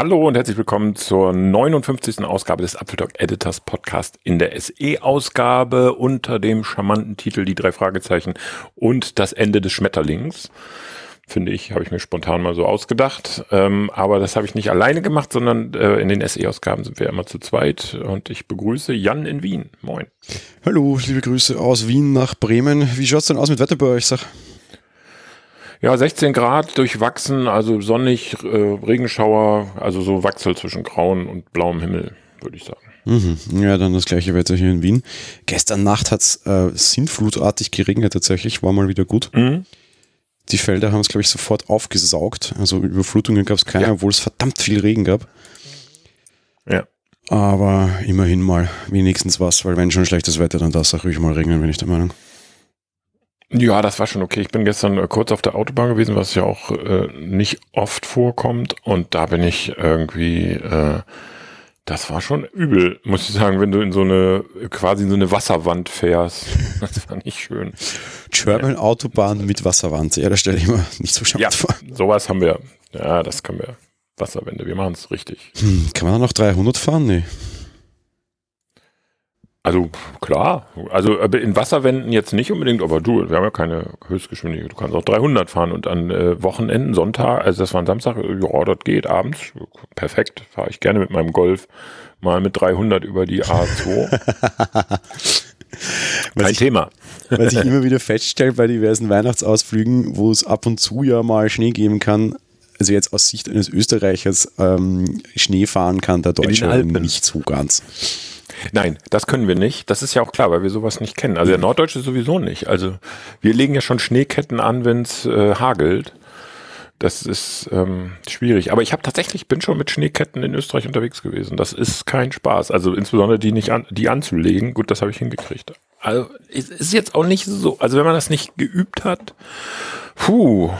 Hallo und herzlich willkommen zur 59. Ausgabe des Apfeltalk Editors Podcast in der SE-Ausgabe unter dem charmanten Titel Die drei Fragezeichen und das Ende des Schmetterlings. Finde ich, habe ich mir spontan mal so ausgedacht. Ähm, aber das habe ich nicht alleine gemacht, sondern äh, in den SE-Ausgaben sind wir immer zu zweit. Und ich begrüße Jan in Wien. Moin. Hallo, liebe Grüße aus Wien nach Bremen. Wie schaut es denn aus mit Wetter bei euch? Sag? Ja, 16 Grad durchwachsen, also sonnig, äh, Regenschauer, also so Wachsel zwischen grauen und blauem Himmel, würde ich sagen. Mhm. Ja, dann das gleiche Wetter hier in Wien. Gestern Nacht hat es äh, sinnflutartig geregnet tatsächlich, war mal wieder gut. Mhm. Die Felder haben es, glaube ich, sofort aufgesaugt. Also Überflutungen gab es keine, ja. obwohl es verdammt viel Regen gab. Ja. Aber immerhin mal wenigstens was, weil wenn schon schlechtes Wetter, dann darf es auch ruhig mal regnen, bin ich der Meinung. Ja, das war schon okay. Ich bin gestern äh, kurz auf der Autobahn gewesen, was ja auch äh, nicht oft vorkommt. Und da bin ich irgendwie, äh, das war schon übel, muss ich sagen, wenn du in so eine, quasi in so eine Wasserwand fährst. Das war nicht schön. German Autobahn mit Wasserwand. Ja, da stelle ich mir nicht so scharf ja, vor. Sowas haben wir. Ja, das können wir. Wasserwände, wir machen es richtig. Hm, kann man da noch 300 fahren? Nee. Also klar, also in Wasserwänden jetzt nicht unbedingt, aber du, wir haben ja keine Höchstgeschwindigkeit. Du kannst auch 300 fahren und an äh, Wochenenden, Sonntag, also das war ein Samstag, ja, das geht abends, perfekt, fahre ich gerne mit meinem Golf mal mit 300 über die A2. Kein ich, Thema. Was ich immer wieder feststelle bei diversen Weihnachtsausflügen, wo es ab und zu ja mal Schnee geben kann, also jetzt aus Sicht eines Österreichers ähm, Schnee fahren kann der Deutsche nicht so ganz. Nein, das können wir nicht. Das ist ja auch klar, weil wir sowas nicht kennen. Also der Norddeutsche sowieso nicht. Also wir legen ja schon Schneeketten an, wenn es äh, hagelt. Das ist ähm, schwierig. Aber ich habe tatsächlich bin schon mit Schneeketten in Österreich unterwegs gewesen. Das ist kein Spaß. Also insbesondere die nicht an, die anzulegen. Gut, das habe ich hingekriegt. Also es ist jetzt auch nicht so. Also wenn man das nicht geübt hat, puh,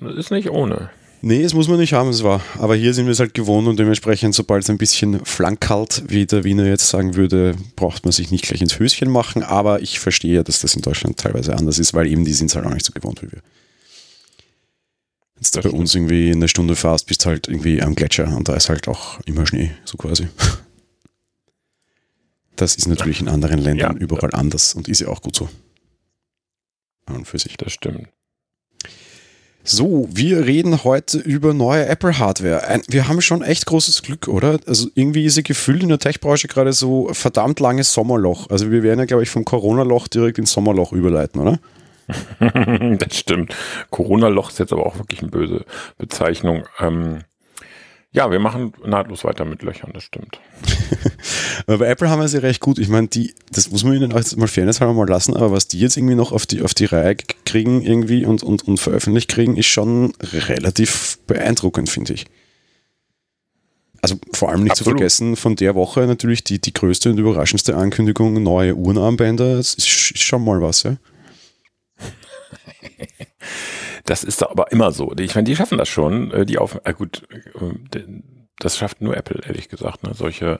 das ist nicht ohne. Nee, es muss man nicht haben, es war. Aber hier sind wir es halt gewohnt und dementsprechend, sobald es ein bisschen flankalt, wie der Wiener jetzt sagen würde, braucht man sich nicht gleich ins Höschen machen. Aber ich verstehe ja, dass das in Deutschland teilweise anders ist, weil eben die sind es halt auch nicht so gewohnt wie wir. Jetzt bei uns irgendwie eine Stunde fast bist halt irgendwie am Gletscher und da ist halt auch immer Schnee, so quasi. Das ist natürlich in anderen Ländern ja, überall anders und ist ja auch gut so. An und für sich. Das stimmt. So, wir reden heute über neue Apple-Hardware. Wir haben schon echt großes Glück, oder? Also irgendwie ist ja gefühlt in der Tech-Branche gerade so verdammt langes Sommerloch. Also wir werden ja, glaube ich, vom Corona-Loch direkt ins Sommerloch überleiten, oder? das stimmt. Corona-Loch ist jetzt aber auch wirklich eine böse Bezeichnung. Ähm, ja, wir machen nahtlos weiter mit Löchern, das stimmt. bei Apple haben wir sie recht gut. Ich meine, die, das muss man ihnen auch jetzt mal fairness halber mal lassen, aber was die jetzt irgendwie noch auf die, auf die Reihe kriegen irgendwie und, und, und veröffentlicht kriegen, ist schon relativ beeindruckend, finde ich. Also vor allem nicht Absolut. zu vergessen, von der Woche natürlich die, die größte und überraschendste Ankündigung, neue Uhrenarmbänder, das ist, ist schon mal was, ja. Das ist aber immer so. Ich meine, die schaffen das schon. Äh, die auf, äh gut, äh, das schafft nur Apple, ehrlich gesagt, ne? solche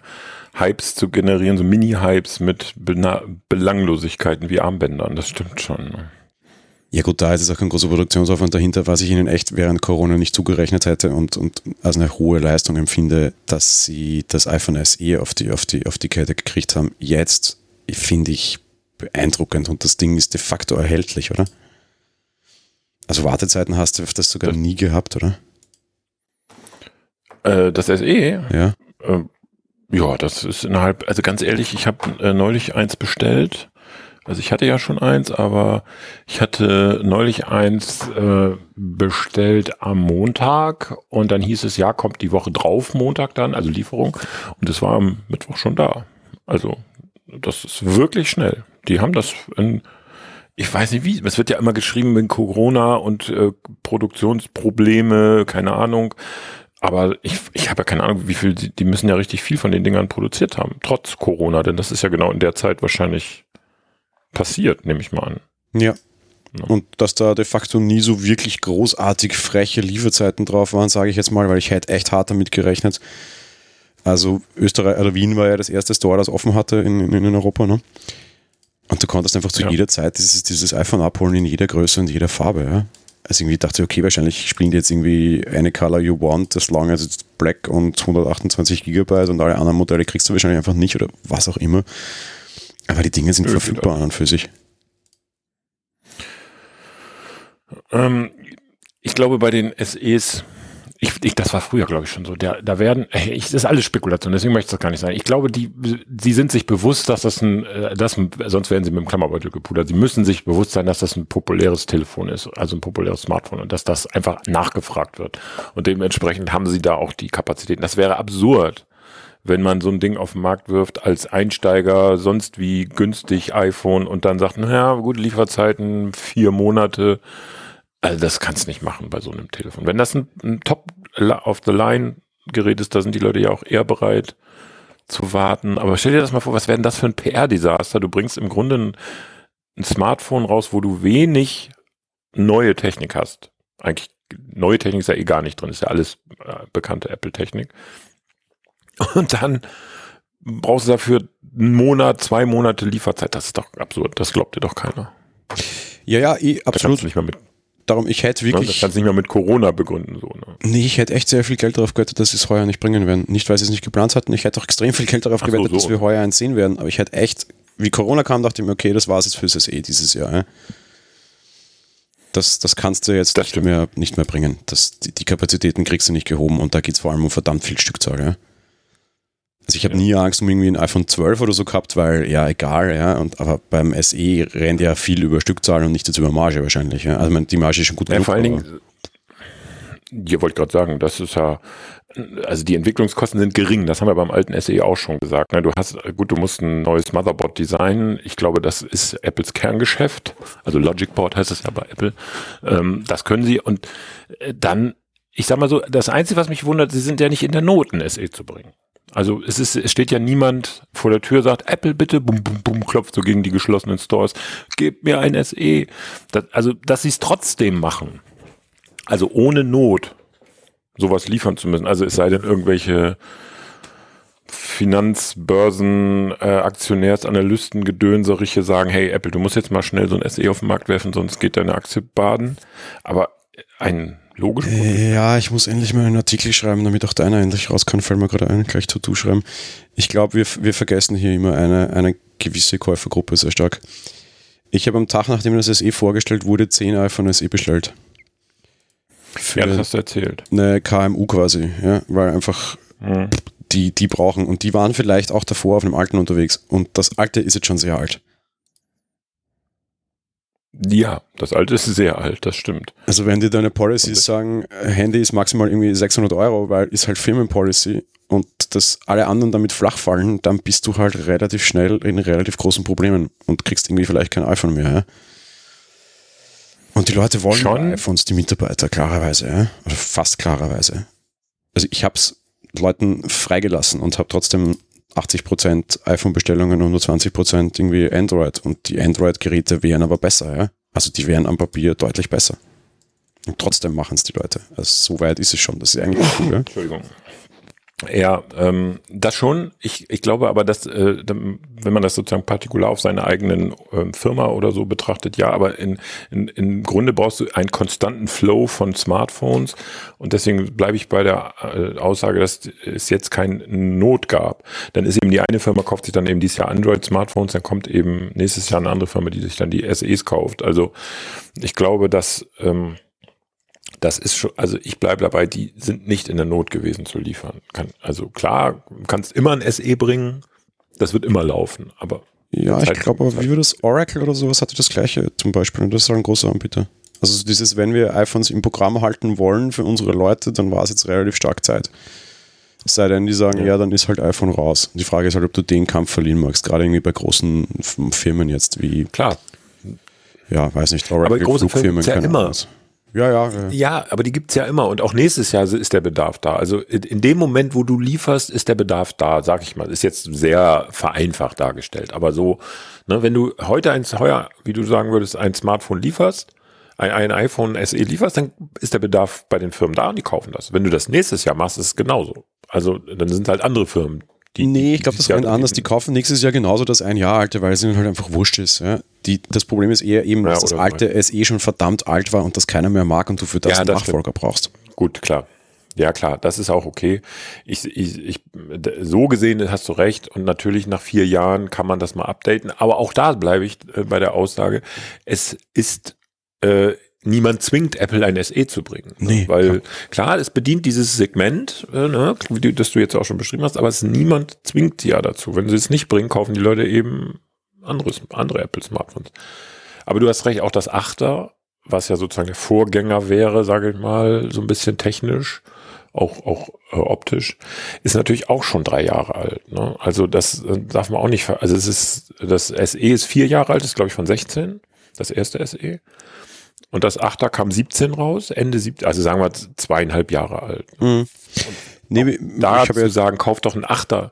Hypes zu generieren, so Mini-Hypes mit Bena Belanglosigkeiten wie Armbändern. Das stimmt schon. Ne? Ja gut, da ist es auch ein großer Produktionsaufwand dahinter, was ich ihnen echt während Corona nicht zugerechnet hätte und, und als eine hohe Leistung empfinde, dass sie das iPhone SE auf die, auf die, auf die Kette gekriegt haben. Jetzt finde ich beeindruckend und das Ding ist de facto erhältlich, oder? Also Wartezeiten hast du das sogar das, nie gehabt, oder? Äh, das SE? Ja. Äh, ja, das ist innerhalb, also ganz ehrlich, ich habe äh, neulich eins bestellt. Also ich hatte ja schon eins, aber ich hatte neulich eins äh, bestellt am Montag und dann hieß es, ja, kommt die Woche drauf, Montag dann, also Lieferung. Und es war am Mittwoch schon da. Also das ist wirklich schnell. Die haben das in ich weiß nicht wie, es wird ja immer geschrieben mit Corona und äh, Produktionsprobleme, keine Ahnung. Aber ich, ich habe ja keine Ahnung, wie viel, die, die müssen ja richtig viel von den Dingern produziert haben, trotz Corona, denn das ist ja genau in der Zeit wahrscheinlich passiert, nehme ich mal an. Ja. ja. Und dass da de facto nie so wirklich großartig freche Lieferzeiten drauf waren, sage ich jetzt mal, weil ich hätte echt hart damit gerechnet. Also Österreich oder Wien war ja das erste Store, das offen hatte in, in, in Europa, ne? Und du konntest einfach zu ja. jeder Zeit dieses, dieses iPhone abholen in jeder Größe und jeder Farbe. Ja? Also irgendwie dachte ich, okay, wahrscheinlich spielen die jetzt irgendwie eine Color You Want, das long as it's black und 128 Gigabyte und alle anderen Modelle kriegst du wahrscheinlich einfach nicht oder was auch immer. Aber die Dinge sind Nö, verfügbar an und für sich. Ähm, ich glaube, bei den SEs, ich, ich, das war früher, glaube ich, schon so. Der, da werden, ich, das ist alles Spekulation, deswegen möchte ich das gar nicht sagen. Ich glaube, die, die sind sich bewusst, dass das ein, äh, das, sonst werden sie mit dem Klammerbeutel gepudert. Sie müssen sich bewusst sein, dass das ein populäres Telefon ist, also ein populäres Smartphone und dass das einfach nachgefragt wird. Und dementsprechend haben sie da auch die Kapazitäten. Das wäre absurd, wenn man so ein Ding auf den Markt wirft als Einsteiger, sonst wie günstig iPhone und dann sagt, naja, gute Lieferzeiten, vier Monate. Also das kannst du nicht machen bei so einem Telefon. Wenn das ein, ein Top-of-the-Line-Gerät ist, da sind die Leute ja auch eher bereit zu warten. Aber stell dir das mal vor, was wäre denn das für ein PR-Desaster? Du bringst im Grunde ein, ein Smartphone raus, wo du wenig neue Technik hast. Eigentlich neue Technik ist ja eh gar nicht drin, ist ja alles äh, bekannte Apple-Technik. Und dann brauchst du dafür einen Monat, zwei Monate Lieferzeit. Das ist doch absurd. Das glaubt dir doch keiner. Ja, ja, eh, Da kannst absolut. du nicht mehr mit, Darum, ich hätte ne? das wirklich. kannst du nicht mehr mit Corona begründen. So, ne? Nee, ich hätte echt sehr viel Geld darauf gewettet, dass sie es heuer nicht bringen werden. Nicht, weil sie es nicht geplant hatten. Ich hätte auch extrem viel Geld darauf so, gewettet, so. dass wir heuer eins sehen werden. Aber ich hätte echt, wie Corona kam, dachte ich mir, okay, das war es jetzt fürs SE dieses Jahr. Ja. Das, das kannst du jetzt Das nicht mehr, nicht mehr bringen. Das, die, die Kapazitäten kriegst du nicht gehoben und da geht es vor allem um verdammt viel Stückzahl. Ja. Also ich habe Ja. nie Angst um irgendwie ein iPhone 12 oder so gehabt, weil ja, egal, ja. Und, aber beim SE rennt ja viel über Stückzahl und nicht jetzt über Marge wahrscheinlich. Ja. Also meine, die Marge ist schon gut Ja, genug, vor allen Dingen, ihr wollt gerade sagen, das ist ja, also die Entwicklungskosten sind gering, das haben wir beim alten SE auch schon gesagt. ne? Du hast, gut, du musst ein neues Motherboard designen. Ich glaube, das ist Apples Kerngeschäft. Also Logic Board heißt es ja bei Apple. Ähm, das können sie und äh, dann, ich sag mal so, das Einzige, was mich wundert, sie sind ja nicht in der Not, ein SE zu bringen. Also es ist, es steht ja niemand vor der Tür, sagt, Apple bitte, bum, bum, bum, klopft so gegen die geschlossenen Stores, gebt mir ein SE. Das, also, dass sie es trotzdem machen. Also ohne Not sowas liefern zu müssen. Also es sei denn irgendwelche Finanzbörsen, äh, Aktionärsanalysten, Gedönseriche sagen, hey Apple, du musst jetzt mal schnell so ein SE auf den Markt werfen, sonst geht deine Aktie baden. Aber ein logischen Ja, ich muss endlich mal einen Artikel schreiben, damit auch deiner endlich raus kann. Fällt mir gerade ein, gleich zu du schreiben. Ich glaube, wir, wir vergessen hier immer eine, eine gewisse Käufergruppe sehr stark. Ich habe am Tag, nachdem das SE vorgestellt wurde, 10 iPhone SE bestellt. Für Ja, das hast du erzählt. eine KMU quasi, ja, weil einfach Mhm. die, die brauchen und die waren vielleicht auch davor auf einem alten unterwegs und das alte ist jetzt schon sehr alt. Ja, das alte ist sehr alt, das stimmt. Also wenn die deine Policies sagen, äh, Handy ist maximal irgendwie 600 Euro, weil ist halt Firmenpolicy und dass alle anderen damit flach fallen, dann bist du halt relativ schnell in relativ großen Problemen und kriegst irgendwie vielleicht kein iPhone mehr. Ja? Und die Leute wollen Schon? iPhones, die Mitarbeiter, klarerweise, ja? oder fast klarerweise. Also ich habe es Leuten freigelassen und habe trotzdem 80% iPhone-Bestellungen und nur 20% irgendwie Android. Und die Android-Geräte wären aber besser, ja. Also die wären am Papier deutlich besser. Und trotzdem machen es die Leute. Also so weit ist es schon. Das ist eigentlich cool, ja. Entschuldigung. Ja, ähm, das schon. Ich, ich glaube aber, dass, äh, wenn man das sozusagen partikular auf seine eigenen ähm, Firma oder so betrachtet, ja, aber in, in, im Grunde brauchst du einen konstanten Flow von Smartphones und deswegen bleibe ich bei der äh, Aussage, dass es jetzt keine Not gab. Dann ist eben die eine Firma kauft sich dann eben dieses Jahr Android-Smartphones, dann kommt eben nächstes Jahr eine andere Firma, die sich dann die SEs kauft. Also ich glaube, dass ähm, das ist schon, also ich bleibe dabei, die sind nicht in der Not gewesen zu liefern. Kann, also klar, du kannst immer ein SE bringen, das wird immer laufen, aber Ja, ich Zeit- glaube, aber wie war das? Oracle oder sowas hatte das gleiche zum Beispiel. Und das ist auch ein großer Anbieter. Also so dieses, wenn wir iPhones im Programm halten wollen für unsere Leute, dann war es jetzt relativ stark Zeit. Es sei denn, die sagen, ja. Ja. dann ist halt iPhone raus. Die Frage ist halt, ob du den Kampf verlieren magst. Gerade irgendwie bei großen Firmen jetzt wie, klar. ja, weiß nicht, Oracle, Aber große Firmen gibt's ja immer. Was. Ja, ja, ja. Aber die gibt's ja immer und auch nächstes Jahr ist der Bedarf da. Also in, in dem Moment, wo du lieferst, ist der Bedarf da, sag ich mal. Ist jetzt sehr vereinfacht dargestellt, aber so, ne, wenn du heute eins heuer, wie du sagen würdest, ein Smartphone lieferst, ein, ein iPhone SE lieferst, dann ist der Bedarf bei den Firmen da und die kaufen das. Wenn du das nächstes Jahr machst, ist es genauso. Also dann sind halt andere Firmen, Die, nee, ich glaube, das rennt anders. Die kaufen nächstes Jahr genauso das ein Jahr alte, weil es ihnen halt einfach wurscht ist. Ja. Die, das Problem ist eher eben, dass ja, das alte so. SE schon verdammt alt war und das keiner mehr mag und du für das ja, einen das Nachfolger stimmt. brauchst. Gut, klar. Ja, klar, das ist auch okay. Ich, ich, ich, so gesehen hast du recht. Und natürlich nach vier Jahren kann man das mal updaten. Aber auch da bleibe ich äh, bei der Aussage. Es ist, äh, niemand zwingt Apple ein SE zu bringen. Ne? Nee, Weil klar. klar, es bedient dieses Segment, äh, ne, das du jetzt auch schon beschrieben hast, aber es niemand zwingt sie ja dazu. Wenn sie es nicht bringen, kaufen die Leute eben anderes, andere Apple-Smartphones. Aber du hast recht, auch das Achter, was ja sozusagen der Vorgänger wäre, sage ich mal, so ein bisschen technisch, auch, auch äh, optisch, ist natürlich auch schon drei Jahre alt. Ne? Also das äh, darf man auch nicht, also es ist, das SE ist vier Jahre alt, ist glaube ich von 16, das erste SE. Und das Achter kam 17 raus, Ende 17, also sagen wir zweieinhalb Jahre alt. Mhm. Nee, da zu ja sagen, kauf doch ein Achter,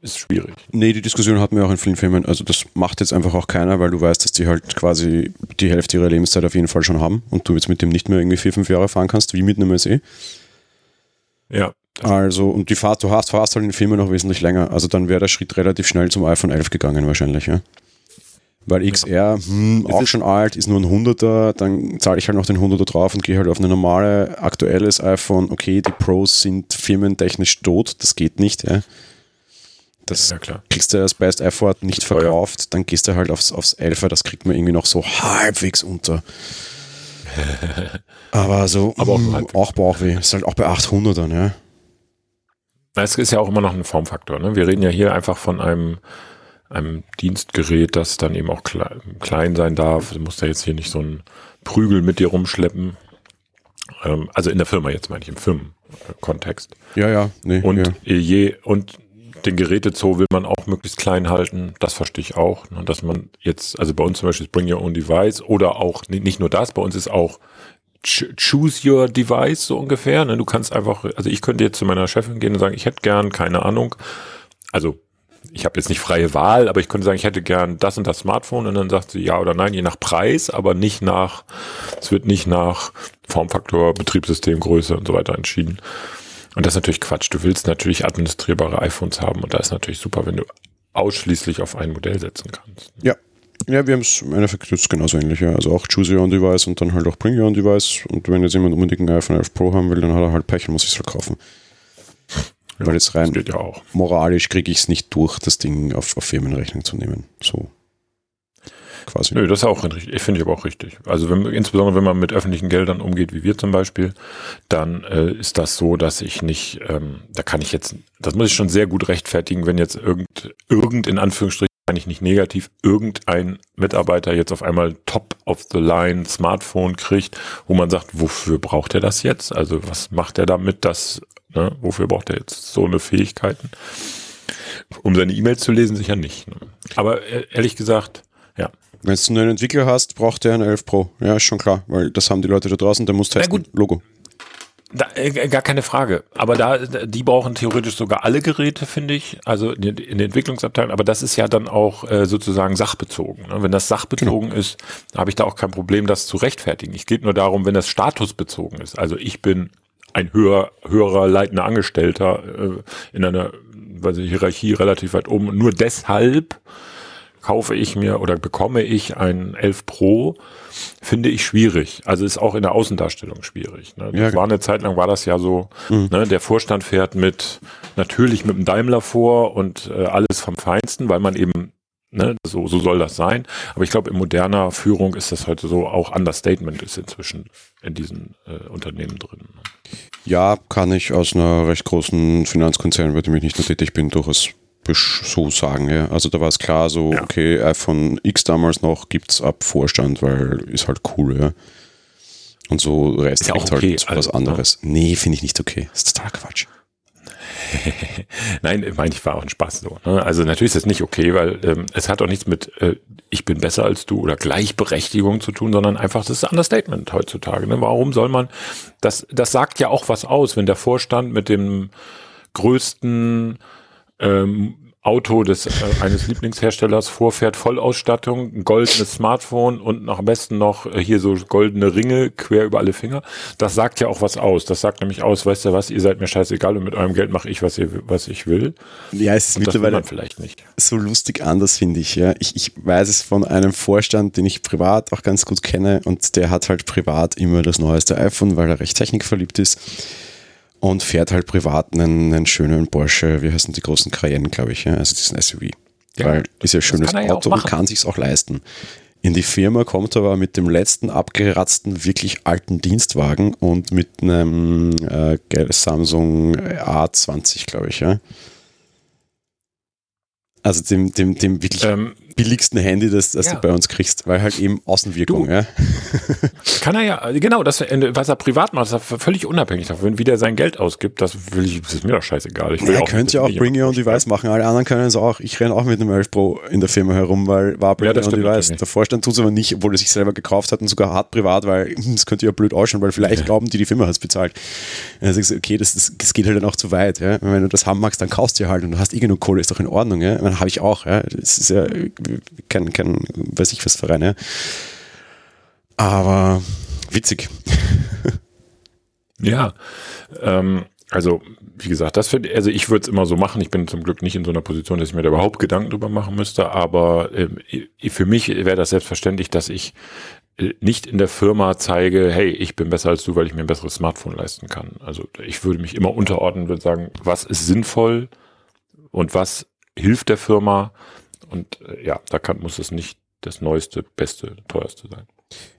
ist schwierig. Nee, die Diskussion hatten wir auch in vielen Filmen. Also das macht jetzt einfach auch keiner, weil du weißt, dass die halt quasi die Hälfte ihrer Lebenszeit auf jeden Fall schon haben und du jetzt mit dem nicht mehr irgendwie vier, fünf Jahre fahren kannst, wie mit einem SE. Ja. Also, und die Fahrt, du hast, fahrst halt in den Filmen noch wesentlich länger. Also dann wäre der Schritt relativ schnell zum iPhone 11 gegangen wahrscheinlich, ja. Weil XR, hm, auch schon alt, ist nur ein 100er, dann zahle ich halt noch den 100er drauf und gehe halt auf eine normale, aktuelles iPhone. Okay, die Pros sind firmentechnisch tot, das geht nicht, ja. Das ja, kriegst du als Best Effort nicht verkauft, dann gehst du halt aufs, aufs 11er, das kriegt man irgendwie noch so halbwegs unter. Aber so, Aber auch, mh, auch Bauchweh. Ist halt auch bei 800ern, ja. Es ist ja auch immer noch ein Formfaktor. Ne? Wir reden ja hier einfach von einem, einem Dienstgerät, das dann eben auch klein sein darf. Du musst ja jetzt hier nicht so einen Prügel mit dir rumschleppen. Ähm, also in der Firma jetzt meine ich, im Firmenkontext. Ja, ja. Nee, und ja. je, und den Gerätezoo will man auch möglichst klein halten. Das verstehe ich auch. Ne? Dass man jetzt, also bei uns zum Beispiel ist Bring Your Own Device oder auch, nicht nur das, bei uns ist auch Choose Your Device so ungefähr. Ne? Du kannst einfach, also ich könnte jetzt zu meiner Chefin gehen und sagen, ich hätte gern, keine Ahnung, also ich habe jetzt nicht freie Wahl, aber ich könnte sagen, ich hätte gern das und das Smartphone und dann sagt sie ja oder nein, je nach Preis, aber nicht nach, es wird nicht nach Formfaktor, Betriebssystem, Größe und so weiter entschieden. Und das ist natürlich Quatsch. Du willst natürlich administrierbare iPhones haben und da ist natürlich super, wenn du ausschließlich auf ein Modell setzen kannst. Ja. Ja, wir haben es im Endeffekt jetzt genauso ähnlich. Ja. Also auch Choose Your Own Device und dann halt auch Bring Your Own Device. Und wenn jetzt jemand unbedingt ein iPhone 11 Pro haben will, dann hat er halt Pech und muss es verkaufen. Ja, Weil jetzt rein ja moralisch kriege ich es nicht durch, das Ding auf, auf Firmenrechnung zu nehmen. So quasi. Nö, das ist auch richtig, finde ich aber auch richtig. Also wenn, insbesondere wenn man mit öffentlichen Geldern umgeht, wie wir zum Beispiel, dann äh, ist das so, dass ich nicht, ähm, da kann ich jetzt, das muss ich schon sehr gut rechtfertigen, wenn jetzt irgend, irgend in Anführungsstrichen kann ich nicht negativ, irgendein Mitarbeiter jetzt auf einmal top of the line Smartphone kriegt, wo man sagt, wofür braucht er das jetzt? Also was macht er damit, dass, ne, wofür braucht er jetzt so eine Fähigkeiten? Um seine E-Mails zu lesen, sicher nicht. Ne? Aber äh, ehrlich gesagt, ja, wenn du einen Entwickler hast, braucht der einen 11 Pro. Ja, ist schon klar, weil das haben die Leute da draußen, der muss testen. Logo. Da, äh, gar keine Frage. Aber da, die brauchen theoretisch sogar alle Geräte, finde ich. Also in, in der Entwicklungsabteilung. Aber das ist ja dann auch äh, sozusagen sachbezogen. Ne? Wenn das sachbezogen genau. ist, habe ich da auch kein Problem, das zu rechtfertigen. Es geht nur darum, wenn das statusbezogen ist. Also ich bin ein höher, höherer leitender Angestellter äh, in einer also Hierarchie relativ weit oben. Nur deshalb kaufe ich mir oder bekomme ich ein 11 Pro, finde ich schwierig. Also ist auch in der Außendarstellung schwierig. Ne? Ja, war eine Zeit lang war das ja so, mhm. ne, der Vorstand fährt mit, natürlich mit dem Daimler vor und äh, alles vom Feinsten, weil man eben, ne, so, so soll das sein. Aber ich glaube, in moderner Führung ist das heute so, auch Understatement ist inzwischen in diesen äh, Unternehmen drin. Ne? Ja, kann ich aus einer recht großen Finanzkonzern, bei dem ich nicht nur tätig bin, durchaus so sagen. Ja. Also da war es klar, so, ja. okay, iPhone X damals noch gibt es ab Vorstand, weil ist halt cool, ja. Und so Rest ist ja auch okay, halt was also, anderes. Ne? Nee, finde ich nicht okay. Das ist total Quatsch. Nein, meine ich war auch ein Spaß so. Ne? Also natürlich ist das nicht okay, weil ähm, es hat auch nichts mit äh, ich bin besser als du oder Gleichberechtigung zu tun, sondern einfach das ist ein Understatement heutzutage. Ne? Warum soll man das? Das sagt ja auch was aus, wenn der Vorstand mit dem größten ähm, Auto des äh, eines Lieblingsherstellers vorfährt, Vollausstattung, ein goldenes Smartphone und am besten noch äh, hier so goldene Ringe quer über alle Finger. Das sagt ja auch was aus. Das sagt nämlich aus, weißt du was, ihr seid mir scheißegal und mit eurem Geld mache ich, was, ihr, was ich will. Ja, es ist Und mittlerweile vielleicht nicht. so lustig anders, finde ich. Ja. Ich, ich weiß es von einem Vorstand, den ich privat auch ganz gut kenne und der hat halt privat immer das neueste iPhone, weil er recht technikverliebt ist und fährt halt privat einen, einen schönen Porsche, wie heißen die großen Cayenne, glaube ich, ja? also diesen SUV. Ja, weil ist ja ein schönes Auto und kann sich's auch leisten. In die Firma kommt er aber mit dem letzten abgeratzten, wirklich alten Dienstwagen und mit einem äh, Samsung A20, glaube ich, ja. Also dem, dem, dem wirklich Ähm, billigsten Handy, das, das Ja. du bei uns kriegst, weil halt eben Außenwirkung, Du, ja. Kann er ja, genau, das, was er privat macht, ist er völlig unabhängig davon. Wie der sein Geld ausgibt, das will ich, das ist mir doch scheißegal. Ich will Er könnte ja auch Bring Your Own Device machen, alle anderen können es auch. Ich renne auch mit einem 11 Pro in der Firma herum, weil war Bring Ja, Your Own Device. Der Vorstand tut es aber nicht, obwohl er sich selber gekauft hat und sogar hart privat, weil das könnte ja blöd ausschauen, weil vielleicht glauben die, die Firma hat es bezahlt. Dann du, okay, das, das, das geht halt dann auch zu weit. Ja. Wenn du das haben magst, dann kaufst du ja halt und du hast eh genug Kohle, ist doch in Ordnung. Ja. Dann habe ich auch. Ja. Das ist ja kein, kein weiß ich was Verein. Ja. Aber witzig. Ja, ähm, also wie gesagt, das finde also ich würde es immer so machen. Ich bin zum Glück nicht in so einer Position, dass ich mir da überhaupt Gedanken drüber machen müsste, aber i- für mich wäre das selbstverständlich, dass ich äh, nicht in der Firma zeige, hey, ich bin besser als du, weil ich mir ein besseres Smartphone leisten kann. Also ich würde mich immer unterordnen, würde sagen, was ist sinnvoll und was hilft der Firma und äh, ja, da kann, muss es nicht das neueste, beste, teuerste sein.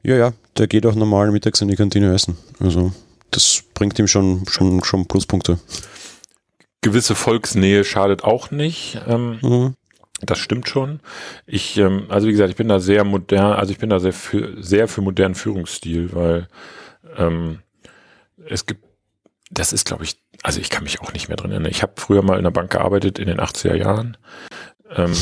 Ja, ja, der geht auch normal mittags in die Kantine essen. Also das bringt ihm schon, schon, schon Pluspunkte. Gewisse Volksnähe schadet auch nicht. Ähm, Mhm. Das stimmt schon. Ich, ähm, also wie gesagt, ich bin da sehr modern, also ich bin da sehr für, sehr für modernen Führungsstil, weil ähm, es gibt, das ist, glaube ich, also ich kann mich auch nicht mehr drin erinnern. Ich habe früher mal in der Bank gearbeitet in den 80er Jahren ähm,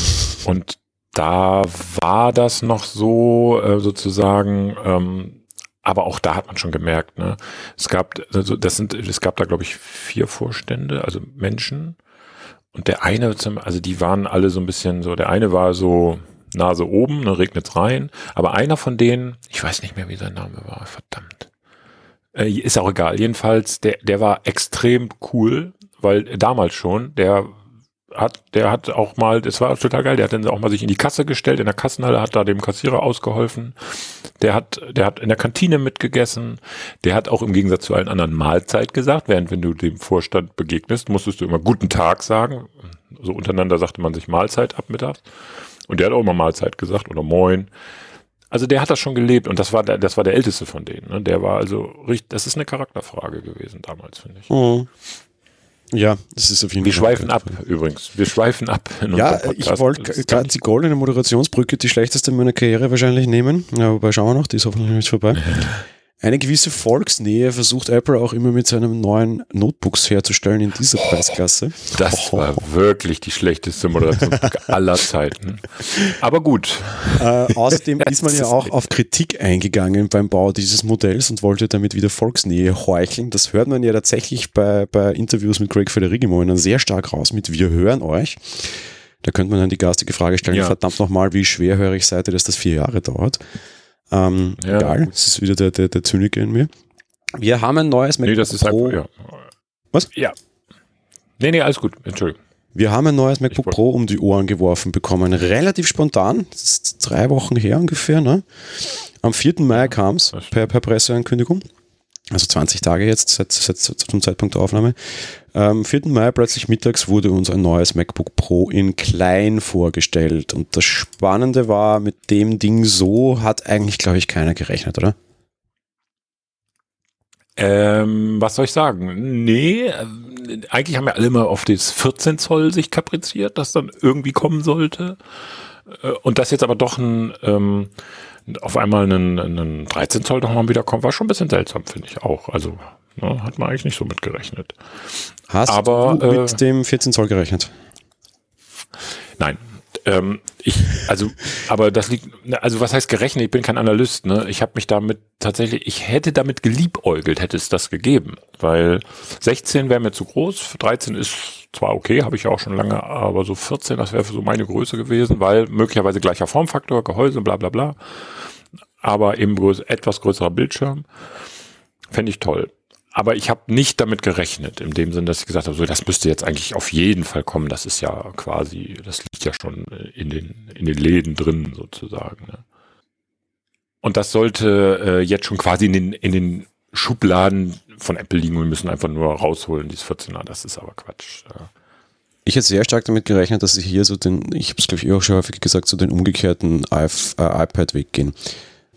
und da war das noch so äh, sozusagen, ähm, aber auch da hat man schon gemerkt, ne? Es gab, also das sind, es gab da glaube ich vier Vorstände, also Menschen und der eine, also die waren alle so ein bisschen so, der eine war so Nase oben, ne, regnet's rein, aber einer von denen, ich weiß nicht mehr, wie sein Name war, verdammt. Äh, ist auch egal. Jedenfalls, der, der war extrem cool, weil damals schon, der hat, der hat auch mal, das war total geil, der hat dann auch mal sich in die Kasse gestellt, in der Kassenhalle, hat da dem Kassierer ausgeholfen. Der hat, der hat in der Kantine mitgegessen. Der hat auch im Gegensatz zu allen anderen Mahlzeit gesagt, während wenn du dem Vorstand begegnest, musstest du immer guten Tag sagen. So untereinander sagte man sich Mahlzeit ab mittags. Und der hat auch immer Mahlzeit gesagt oder Moin. Also der hat das schon gelebt und das war der, das war der älteste von denen. Ne? Der war also richtig, das ist eine Charakterfrage gewesen damals, finde ich. Mhm. Ja, das ist auf jeden Wir Fall. schweifen ab übrigens. Wir schweifen ab. Ja, ich wollte gerade die goldene Moderationsbrücke, die schlechteste meiner Karriere wahrscheinlich nehmen. Ja, wobei schauen wir noch, die ist hoffentlich nicht vorbei. Eine gewisse Volksnähe versucht Apple auch immer mit seinen neuen Notebooks herzustellen in dieser Preisklasse. Das war wirklich die schlechteste Moderationsbrücke aller Zeiten. Aber gut. Äh, außerdem ist man ja auch auf Kritik eingegangen beim Bau dieses Modells und wollte damit wieder Volksnähe heucheln. Das hört man ja tatsächlich bei, bei Interviews mit Craig Federighi momentan sehr stark raus mit Wir hören euch. Da könnte man dann die garstige Frage stellen, Ja. verdammt nochmal, wie schwerhörig seid ihr, dass das vier Jahre dauert? Ähm, Ja, egal, das ist wieder der, der, der Zyniker in mir. Wir haben ein neues Nee, das ist Pro. einfach, ja. Was? Ja. Nee, nee, alles gut. Entschuldigung. Wir haben ein neues MacBook Pro um die Ohren geworfen bekommen. Relativ spontan. Das ist drei Wochen her ungefähr. Ne? Am 4. Mai kam es per, per Presseankündigung. Also 20 Tage jetzt seit, seit, zum Zeitpunkt der Aufnahme. Am 4. Mai plötzlich mittags wurde uns ein neues MacBook Pro in klein vorgestellt. Und das Spannende war, mit dem Ding so hat eigentlich, glaube ich, keiner gerechnet, oder? Ähm, was soll ich sagen? Nee, eigentlich haben ja alle mal auf das 14 Zoll sich kapriziert, das dann irgendwie kommen sollte. Äh, Und das jetzt aber doch ein, ähm, auf einmal einen, einen 13 Zoll nochmal wiederkommt, war schon ein bisschen seltsam, finde ich auch. Also ne, hat man eigentlich nicht so mit gerechnet. Hast Aber, du äh, mit dem 14 Zoll gerechnet? Nein, ähm, ich, also, aber das liegt, also was heißt gerechnet? Ich bin kein Analyst, ne? Ich habe mich damit tatsächlich, ich hätte damit geliebäugelt, hätte es das gegeben, weil 16 wäre mir zu groß, 13 ist zwar okay, habe ich ja auch schon lange, aber so 14, das wäre so meine Größe gewesen, weil möglicherweise gleicher Formfaktor, Gehäuse, bla bla bla, aber eben etwas größerer Bildschirm, fände ich toll aber ich habe nicht damit gerechnet, in dem Sinn, dass ich gesagt habe, so das müsste jetzt eigentlich auf jeden Fall kommen. Das ist ja quasi, das liegt ja schon in den, in den Läden drin sozusagen. Ne? Und das sollte äh, jetzt schon quasi in den, in den Schubladen von Apple liegen und müssen einfach nur rausholen, dieses 14er. Das ist aber Quatsch. Ja. Ich hätte sehr stark damit gerechnet, dass sie hier so den, ich habe es glaube ich auch schon häufig gesagt, so den umgekehrten äh, iPad-Weg gehen.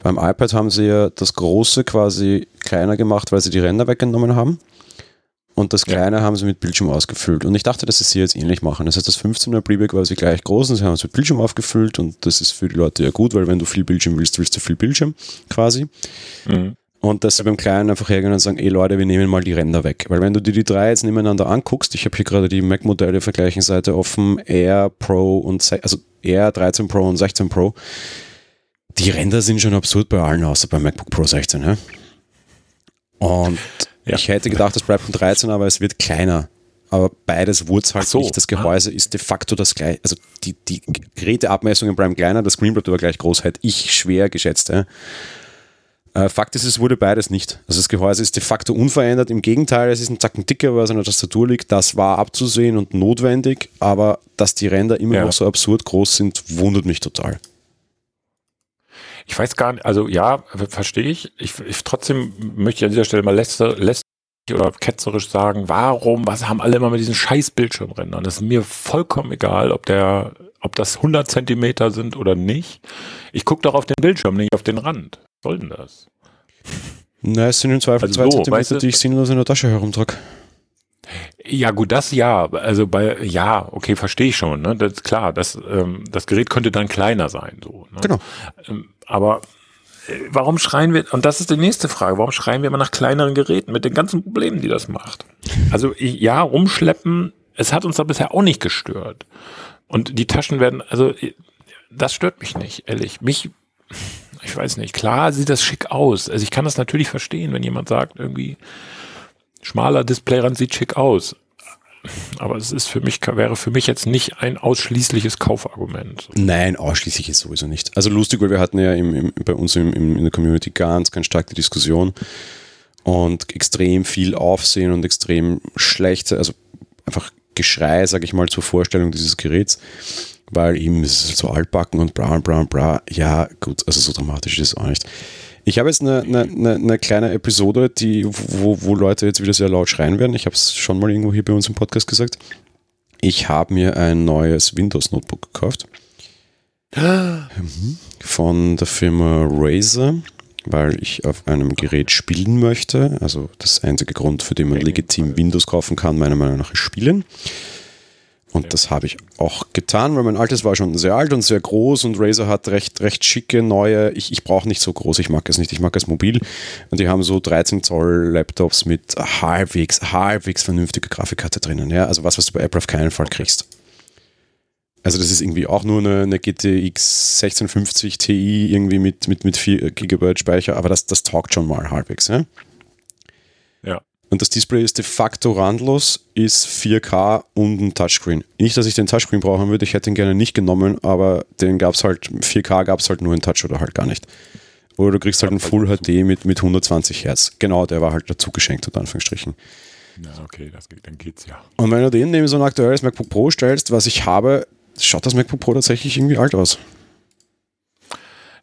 Beim iPad haben sie ja das große quasi kleiner gemacht, weil sie die Ränder weggenommen haben. Und das kleine ja. haben sie mit Bildschirm ausgefüllt. Und ich dachte, dass sie es jetzt ähnlich machen. Das heißt, das 15er Preback quasi gleich groß und sie haben es mit Bildschirm aufgefüllt und das ist für die Leute ja gut, weil wenn du viel Bildschirm willst, willst du viel Bildschirm quasi. Mhm. Und dass sie beim Kleinen einfach hergehen und sagen, ey Leute, wir nehmen mal die Ränder weg. Weil wenn du dir die drei jetzt nebeneinander anguckst, ich habe hier gerade die Mac-Modelle vergleichen Seite offen, Air Pro und also Air 13 Pro und 16 Pro die Ränder sind schon absurd bei allen, außer beim MacBook Pro 16. Ja? Und ja. ich hätte gedacht, das bleibt ein 13, aber es wird kleiner. Aber beides wurde halt so. nicht. Das Gehäuse ah. ist de facto das gleiche. Also die, die Geräteabmessungen bleiben kleiner, das Screenpad war gleich groß, hätte ich schwer geschätzt. Ja? Äh, Fakt ist, es wurde beides nicht. Also das Gehäuse ist de facto unverändert. Im Gegenteil, es ist ein Zacken dicker, weil es an der Tastatur liegt. Das war abzusehen und notwendig, aber dass die Ränder immer ja. noch so absurd groß sind, wundert mich total. Ich weiß gar nicht, also ja, verstehe ich. ich. Ich trotzdem möchte ich an dieser Stelle mal läster, läster oder ketzerisch sagen, warum, was haben alle immer mit diesen scheiß Bildschirmrändern? Das ist mir vollkommen egal, ob der, ob das 100 Zentimeter sind oder nicht. Ich gucke doch auf den Bildschirm, nicht auf den Rand. Was soll denn das? Na, es sind im Zweifel also zwei so, Zentimeter, weißt du, die ich sinnlos in der Tasche herumtrage. Ja, gut, das ja. Also bei, ja, okay, verstehe ich schon. Ne? Das ist klar. Das, ähm, das Gerät könnte dann kleiner sein. So, ne? Genau. Ähm, aber äh, warum schreien wir, und das ist die nächste Frage, warum schreien wir immer nach kleineren Geräten mit den ganzen Problemen, die das macht? Also ja, rumschleppen, es hat uns da bisher auch nicht gestört. Und die Taschen werden, also das stört mich nicht, ehrlich. Mich, ich weiß nicht, klar sieht das schick aus. Also ich kann das natürlich verstehen, wenn jemand sagt, irgendwie, schmaler Displayrand sieht schick aus. Aber es ist für mich, wäre für mich jetzt nicht ein ausschließliches Kaufargument. Nein, ausschließlich ist sowieso nicht. Also lustig, weil wir hatten ja im, im, bei uns im, in der Community ganz, ganz stark die Diskussion und extrem viel Aufsehen und extrem schlechte, also einfach Geschrei, sage ich mal, zur Vorstellung dieses Geräts, weil eben es ist so altbacken und bla bla bla. Ja, gut, also so dramatisch ist es auch nicht. Ich habe jetzt eine, eine, eine, kleine Episode, die, wo, wo Leute jetzt wieder sehr laut schreien werden. Ich habe es schon mal irgendwo hier bei uns im Podcast gesagt. Ich habe mir ein neues Windows-Notebook gekauft. Von der Firma Razer, weil ich auf einem Gerät spielen möchte. Also das einzige Grund, für den man legitim Windows kaufen kann, meiner Meinung nach, ist Spielen. Und das habe ich auch getan, weil mein altes war schon sehr alt und sehr groß und Razer hat recht, recht schicke neue. Ich, ich brauche nicht so groß, ich mag es nicht, ich mag es mobil. Und die haben so 13 Zoll Laptops mit halbwegs, halbwegs vernünftiger Grafikkarte drinnen. Ja? Also was, was du bei Apple auf keinen Fall kriegst. Also das ist irgendwie auch nur eine, eine GTX 1650 Ti irgendwie mit, mit, mit 4 GB Speicher, aber das, das taugt schon mal halbwegs. Ja? Und das Display ist de facto randlos, ist 4K und ein Touchscreen. Nicht, dass ich den Touchscreen brauchen würde, ich hätte ihn gerne nicht genommen, aber den gab es halt, 4K gab es halt nur in Touch oder halt gar nicht. Oder du kriegst halt einen Full HD mit, mit 120 Hertz. Genau, der war halt dazu geschenkt, unter Anführungsstrichen. Ja, okay, das, dann geht's ja. Und wenn du den neben so ein aktuelles MacBook Pro stellst, was ich habe, schaut das MacBook Pro tatsächlich irgendwie alt aus.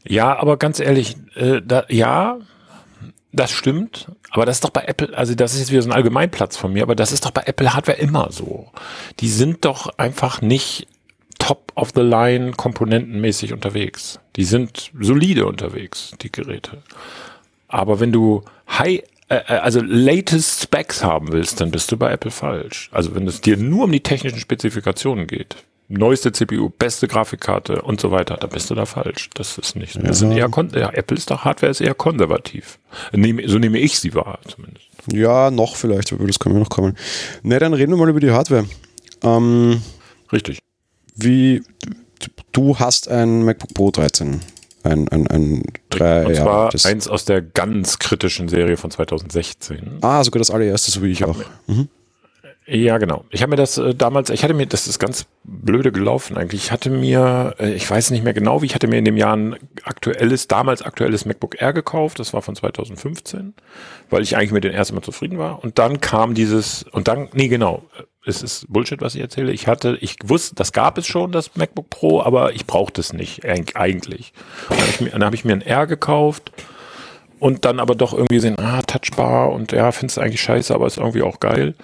Ja, aber ganz ehrlich, äh, da, ja, das stimmt, aber das ist doch bei Apple, also das ist jetzt wieder so ein Allgemeinplatz von mir, aber das ist doch bei Apple Hardware immer so. Die sind doch einfach nicht top of the line komponentenmäßig unterwegs. Die sind solide unterwegs, die Geräte. Aber wenn du high, äh, äh, also latest Specs haben willst, dann bist du bei Apple falsch. Also wenn es dir nur um die technischen Spezifikationen geht, neueste CPU, beste Grafikkarte und so weiter, da bist du da falsch. Das ist nicht. Das ja. sind eher ja, Apple ist doch Hardware ist eher konservativ. so nehme ich sie wahr, zumindest. Ja, noch vielleicht, aber das können wir noch kommen. Ne, dann reden wir mal über die Hardware. Ähm, Richtig. Wie du hast ein MacBook Pro 13. Ein, ein, ein drei Und zwar eins aus der ganz kritischen Serie von 2016. Ah, sogar das allererste, so wie ich, ich auch. Mhm. Ja, genau. Ich habe mir das äh, damals, ich hatte mir, das ist ganz blöde gelaufen eigentlich. Ich hatte mir, äh, ich weiß nicht mehr genau, wie ich hatte mir in dem Jahr ein aktuelles, damals aktuelles MacBook Air gekauft. Das war von 2015, weil ich eigentlich mit den ersten Mal zufrieden war. Und dann kam dieses, und dann, nee, genau, es ist Bullshit, was ich erzähle. Ich hatte, ich wusste, das gab es schon, das MacBook Pro, aber ich brauchte es nicht, eigentlich. Und dann habe ich, mir, ein R gekauft und dann aber doch irgendwie gesehen, ah, Touchbar und ja, findest du eigentlich scheiße, aber ist irgendwie auch geil.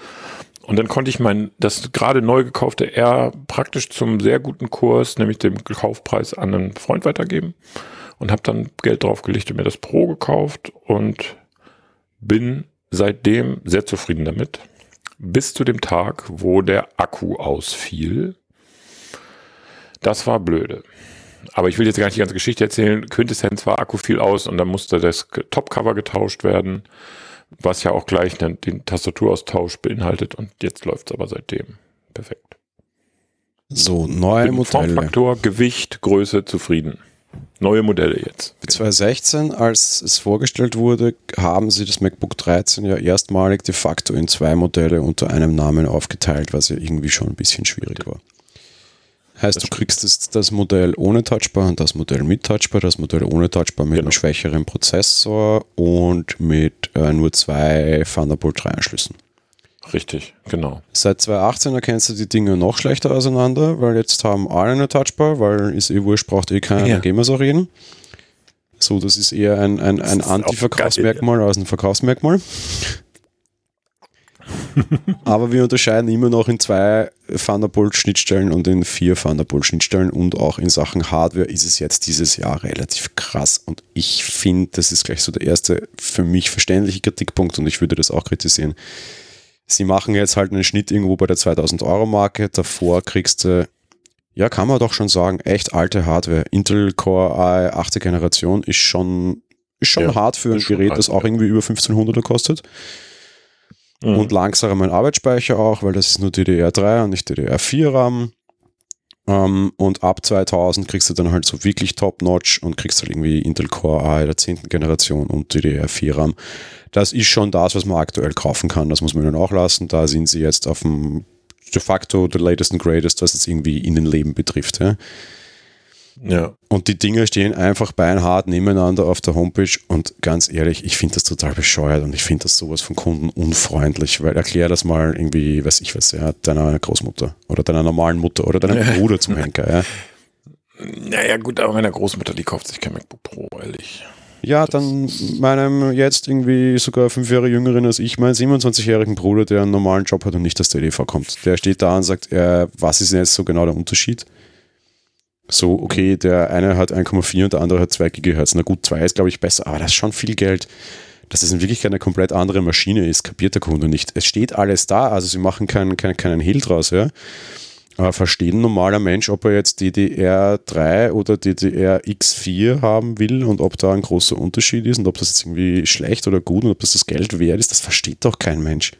Und dann konnte ich mein, das gerade neu gekaufte R praktisch zum sehr guten Kurs, nämlich dem Kaufpreis an einen Freund weitergeben und habe dann Geld draufgelegt und mir das Pro gekauft und bin seitdem sehr zufrieden damit. Bis zu dem Tag, wo der Akku ausfiel. Das war blöde. Aber ich will jetzt gar nicht die ganze Geschichte erzählen. Quintessenz war, Akku fiel aus und dann musste das Topcover getauscht werden was ja auch gleich den, den Tastaturaustausch beinhaltet und jetzt läuft es aber seitdem. Perfekt. So, neue Modelle. Formfaktor, Gewicht, Größe, zufrieden. Neue Modelle jetzt. 2016, als es vorgestellt wurde, haben sie das MacBook 13 ja erstmalig de facto in zwei Modelle unter einem Namen aufgeteilt, was ja irgendwie schon ein bisschen schwierig war. Heißt, du kriegst das, das, Modell ohne Touchbar und das Modell mit Touchbar, das Modell ohne Touchbar mit genau. einem schwächeren Prozessor und mit äh, nur zwei Thunderbolt 3 Anschlüssen. Richtig, genau. Seit 2018 erkennst du die Dinge noch schlechter auseinander, weil jetzt haben alle eine Touchbar, weil ist eh wurscht, braucht eh keiner, ja. gehen wir so reden. So, das ist eher ein, ein, ein Anti-Verkaufsmerkmal als ein Verkaufsmerkmal. Aber wir unterscheiden immer noch in zwei Thunderbolt-Schnittstellen und in vier Thunderbolt-Schnittstellen und auch in Sachen Hardware ist es jetzt dieses Jahr relativ krass. Und ich finde, das ist gleich so der erste für mich verständliche Kritikpunkt und ich würde das auch kritisieren. Sie machen jetzt halt einen Schnitt irgendwo bei der 2000 Euro Marke. Davor kriegst du, ja, kann man doch schon sagen, echt alte Hardware. Intel Core i 8. Generation ist schon, ist schon ja, hart für ein Gerät, alt, das auch irgendwie über 1500er kostet. Mhm. Und langsamer Arbeitsspeicher auch, weil das ist nur DDR3 und nicht DDR4 RAM. Um, und ab 2000 kriegst du dann halt so wirklich Top-Notch und kriegst halt irgendwie Intel Core i der 10. Generation und DDR4 RAM. Das ist schon das, was man aktuell kaufen kann. Das muss man dann auch lassen. Da sind sie jetzt auf dem de facto the latest and greatest, was jetzt irgendwie Innenleben betrifft. Ja. Ja. Und die Dinger stehen einfach beinhart nebeneinander auf der Homepage und ganz ehrlich, ich finde das total bescheuert und ich finde das sowas von Kunden unfreundlich, weil erklär das mal irgendwie, weiß ich was, ja, deiner Großmutter oder deiner normalen Mutter oder deinem Bruder zum Henker, ja. Naja, gut, aber meiner Großmutter, die kauft sich kein MacBook Pro, ehrlich. Ja, dann meinem jetzt irgendwie sogar fünf Jahre jüngeren als ich, meinen 27-jährigen Bruder, der einen normalen Job hat und nicht das DDV kommt. Der steht da und sagt, äh, was ist denn jetzt so genau der Unterschied? So, okay, der eine hat 1,4 und der andere hat 2 Gigahertz. Na gut, 2 ist, glaube ich, besser, aber das ist schon viel Geld. Dass es in Wirklichkeit eine komplett andere Maschine ist, kapiert der Kunde nicht. Es steht alles da, also sie machen keinen kein, keinen Hehl draus, ja. Aber versteht ein normaler Mensch, ob er jetzt DDR3 oder DDR-X4 haben will und ob da ein großer Unterschied ist und ob das jetzt irgendwie schlecht oder gut und ob das das Geld wert ist, das versteht doch kein Mensch.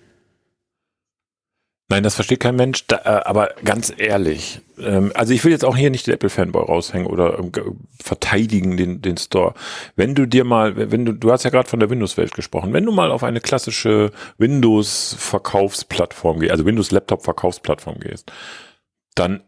Nein, das versteht kein Mensch, da, äh, aber ganz ehrlich, ähm, also ich will jetzt auch hier nicht den Apple-Fanboy raushängen oder ähm, verteidigen den, den Store. Wenn du dir mal, wenn du, du hast ja gerade von der Windows-Welt gesprochen, wenn du mal auf eine klassische Windows-Verkaufsplattform gehst, also Windows-Laptop-Verkaufsplattform gehst, dann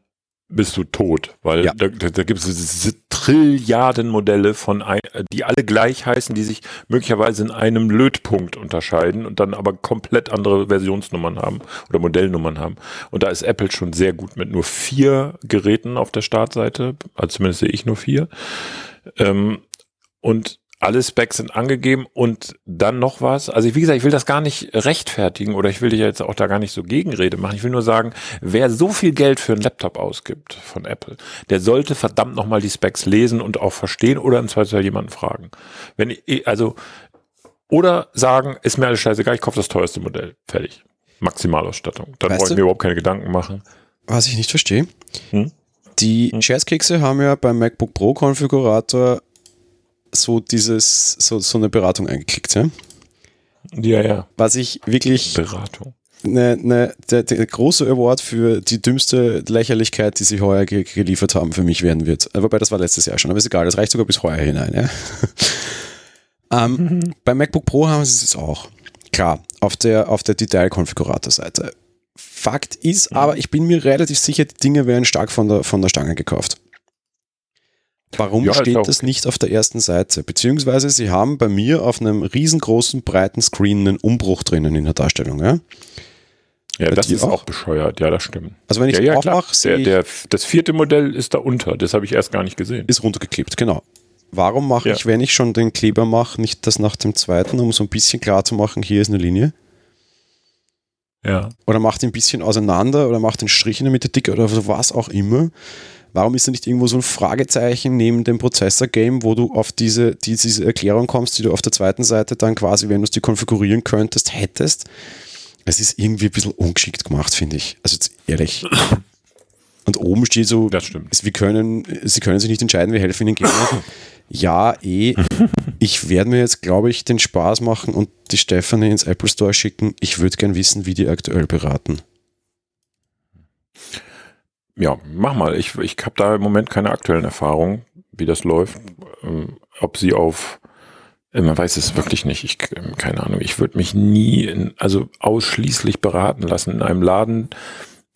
bist du tot, weil ja. da, da, da gibt es Trilliarden Modelle von, ein, die alle gleich heißen, die sich möglicherweise in einem Lötpunkt unterscheiden und dann aber komplett andere Versionsnummern haben oder Modellnummern haben. Und da ist Apple schon sehr gut mit nur vier Geräten auf der Startseite, also zumindest sehe ich nur vier. Ähm, und alle Specs sind angegeben und dann noch was. Also wie gesagt, ich will das gar nicht rechtfertigen oder ich will dir jetzt auch da gar nicht so Gegenrede machen. Ich will nur sagen, wer so viel Geld für einen Laptop ausgibt von Apple, der sollte verdammt nochmal die Specs lesen und auch verstehen oder im Zweifelsfall jemanden fragen. Wenn ich, also, oder sagen, ist mir alles scheißegal, ich kaufe das teuerste Modell. Fertig. Maximalausstattung. Dann brauche ich mir überhaupt keine Gedanken machen. Was ich nicht verstehe. Hm? Die hm? Scherzkekse haben ja beim MacBook Pro Konfigurator so dieses, so, so eine Beratung eingeklickt, ja? Ja, ja. Was ich wirklich Beratung. eine, eine, der, der große Award für die dümmste Lächerlichkeit, die sie heuer ge geliefert haben, für mich werden wird. Äh, wobei das war letztes Jahr schon, aber ist egal, das reicht sogar bis heuer hinein. Ja? ähm, mhm. Beim MacBook Pro haben sie es auch. Klar, auf der, auf der Detail-Konfigurator-Seite. Fakt ist mhm. aber, ich bin mir relativ sicher, die Dinge werden stark von der, von der Stange gekauft. Warum ja, steht das nicht auf der ersten Seite? Beziehungsweise sie haben bei mir auf einem riesengroßen, breiten Screen einen Umbruch drinnen in der Darstellung. Ja, ja das ist auch? auch? bescheuert. Ja, das stimmt. Also wenn ich ja, ja, aufmache, der, der, das vierte Modell ist da unter. Das habe ich erst gar nicht gesehen. Ist runtergeklebt, genau. Warum mache ja. ich, wenn ich schon den Kleber mache, nicht das nach dem zweiten, um so ein bisschen klar zu machen, hier ist eine Linie? Ja. Oder macht ein bisschen auseinander oder macht den Strich in der Mitte dicker oder was auch immer. Warum ist da nicht irgendwo so ein Fragezeichen neben dem Prozessor-Game, wo du auf diese, diese Erklärung kommst, die du auf der zweiten Seite dann quasi, wenn du es dir konfigurieren könntest, hättest? Es ist irgendwie ein bisschen ungeschickt gemacht, finde ich. Also jetzt ehrlich. Und oben steht so, das stimmt. Wir können, sie können sich nicht entscheiden, wir helfen ihnen gerne. ja, eh. Ich werde mir jetzt, glaube ich, den Spaß machen und die Stefanie ins Apple Store schicken. Ich würde gern wissen, wie die aktuell beraten. Ja, mach mal. Ich, ich habe da im Moment keine aktuellen Erfahrungen, wie das läuft. Ähm, ob sie auf, äh, man weiß es wirklich nicht. Ich, ähm, keine Ahnung. Ich würde mich nie, in, also ausschließlich beraten lassen in einem Laden,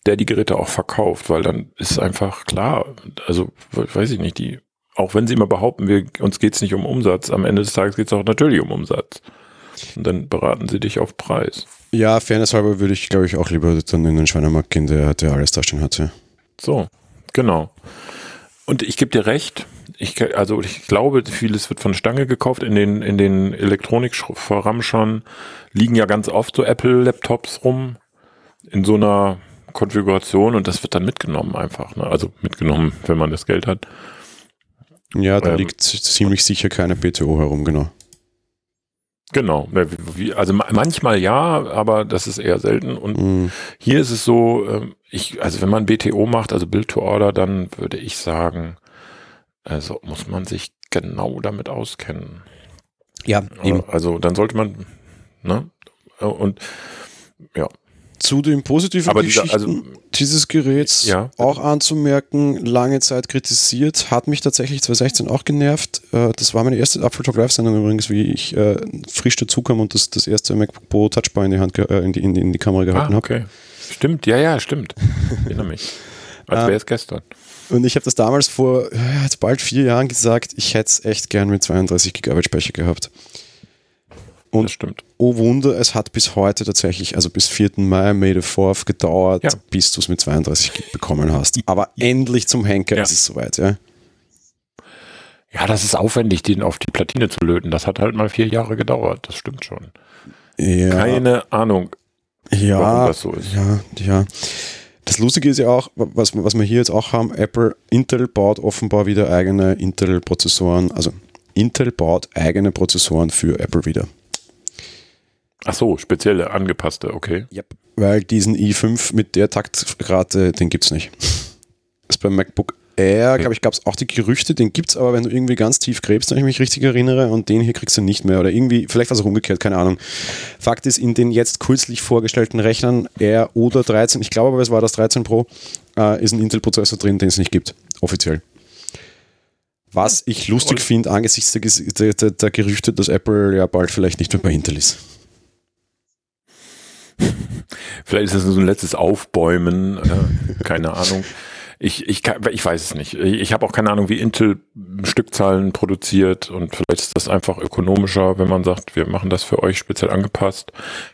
der die Geräte auch verkauft, weil dann ist einfach klar, also weiß ich nicht, die, auch wenn sie immer behaupten, wir, uns geht's nicht um Umsatz, am Ende des Tages geht's auch natürlich um Umsatz. Und dann beraten sie dich auf Preis. Ja, fairness halber würde ich, glaube ich, auch lieber dann in den Schweinemarkt gehen, der, der alles da stehen hatte. So, genau. Und ich gebe dir recht, ich, also ich glaube, vieles wird von Stange gekauft. In den, in den Elektronik-Verramschern liegen ja ganz oft so Apple-Laptops rum in so einer Konfiguration und das wird dann mitgenommen einfach. Ne? Also mitgenommen, wenn man das Geld hat. Ja, da ähm, liegt ziemlich sicher keine BTO herum, genau. Genau, also manchmal ja, aber das ist eher selten. Und mm. hier ist es so, ähm, ich, also wenn man BTO macht, also Build to Order, dann würde ich sagen, also muss man sich genau damit auskennen. Ja, eben. Also dann sollte man, ne? Und ja, zu den positiven Aber Geschichten dieser, also, dieses Geräts ja. auch anzumerken, lange Zeit kritisiert, hat mich tatsächlich 2016 auch genervt. Äh, das war meine erste Apple Talk Live-Sendung übrigens, wie ich äh, frisch dazukam und das, das erste MacBook Pro Touchbar in die, Hand, äh, in die, in die, in die Kamera gehalten ah, okay. habe. Stimmt, ja, ja, stimmt. Ich erinnere mich. Als wäre es gestern. Und ich habe das damals vor jetzt bald vier Jahren gesagt, ich hätte es echt gern mit 32 GB Speicher gehabt. Und das stimmt. oh Wunder, es hat bis heute tatsächlich, also bis 4. Mai, May the 4th gedauert, ja. bis du es mit 32 Gig bekommen hast. Aber endlich zum Henker ja. ist es soweit, ja. Ja, das ist aufwendig, den auf die Platine zu löten. Das hat halt mal vier Jahre gedauert. Das stimmt schon. Ja. Keine Ahnung, ja, warum das so ist. Ja, ja. Das Lustige ist ja auch, was, was wir hier jetzt auch haben, Apple, Intel baut offenbar wieder eigene Intel-Prozessoren, also Intel baut eigene Prozessoren für Apple wieder. Ach so, spezielle, angepasste, okay. Yep. Weil diesen i5 mit der Taktrate, den gibt es nicht. Das ist beim MacBook Air, glaube ich, gab es auch die Gerüchte, den gibt es aber, wenn du irgendwie ganz tief gräbst, wenn ich mich richtig erinnere, und den hier kriegst du nicht mehr. Oder irgendwie, vielleicht war es auch umgekehrt, keine Ahnung. Fakt ist, in den jetzt kürzlich vorgestellten Rechnern Air oder 13, ich glaube aber, es war das 13 Pro, äh, ist ein Intel-Prozessor drin, den es nicht gibt, offiziell. Was ich lustig finde, angesichts der, der, der Gerüchte, dass Apple ja bald vielleicht nicht mehr bei Intel ist. Vielleicht ist das so ein letztes Aufbäumen, äh, keine Ahnung. Ich, ich, ich weiß es nicht. Ich habe auch keine Ahnung, wie Intel Stückzahlen produziert und vielleicht ist das einfach ökonomischer, wenn man sagt, wir machen das für euch speziell angepasst.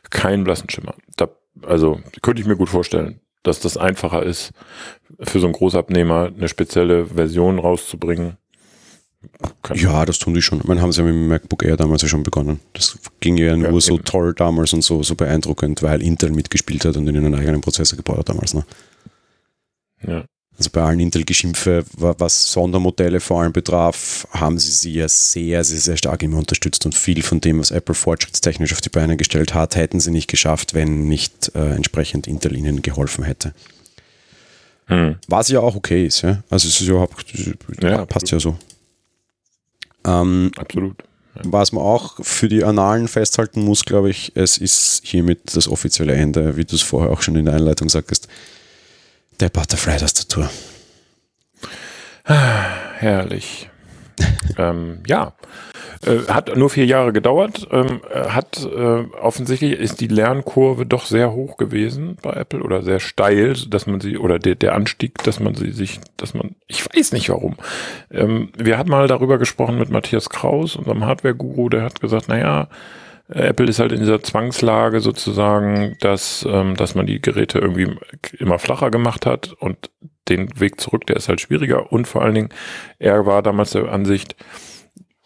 Kein blassen Schimmer. Da, also könnte ich mir gut vorstellen, dass das einfacher ist, für so einen Großabnehmer eine spezielle Version rauszubringen ja, das tun die schon. Man haben sie ja mit dem MacBook Air damals ja schon begonnen. Das ging ja nur ja, so toll damals und so, so beeindruckend, weil Intel mitgespielt hat und ihnen einen eigenen Prozessor gebaut hat damals. Ne? Ja. Also bei allen Intel-Geschimpfe, was Sondermodelle vor allem betraf, haben sie sie ja sehr, sehr, sehr stark immer unterstützt und viel von dem, was Apple fortschrittstechnisch auf die Beine gestellt hat, hätten sie nicht geschafft, wenn nicht äh, entsprechend Intel ihnen geholfen hätte. Hm. Was ja auch okay ist, ja. Also es ist überhaupt, ja, passt ja so. Ähm, Absolut. Was man auch für die Annalen festhalten muss, glaube ich, es ist hiermit das offizielle Ende, wie du es vorher auch schon in der Einleitung sagtest, der Butterfly-Tastatur. Herrlich. ähm, ja. Äh, hat nur vier Jahre gedauert, ähm, äh, hat äh, offensichtlich ist die Lernkurve doch sehr hoch gewesen bei Apple oder sehr steil, dass man sie oder der, der Anstieg, dass man sie sich, dass man, ich weiß nicht warum. Ähm, wir hatten mal darüber gesprochen mit Matthias Kraus, unserem Hardware-Guru, der hat gesagt, naja, Apple ist halt in dieser Zwangslage sozusagen, dass, ähm, dass man die Geräte irgendwie immer flacher gemacht hat und den Weg zurück, der ist halt schwieriger und vor allen Dingen, er war damals der Ansicht,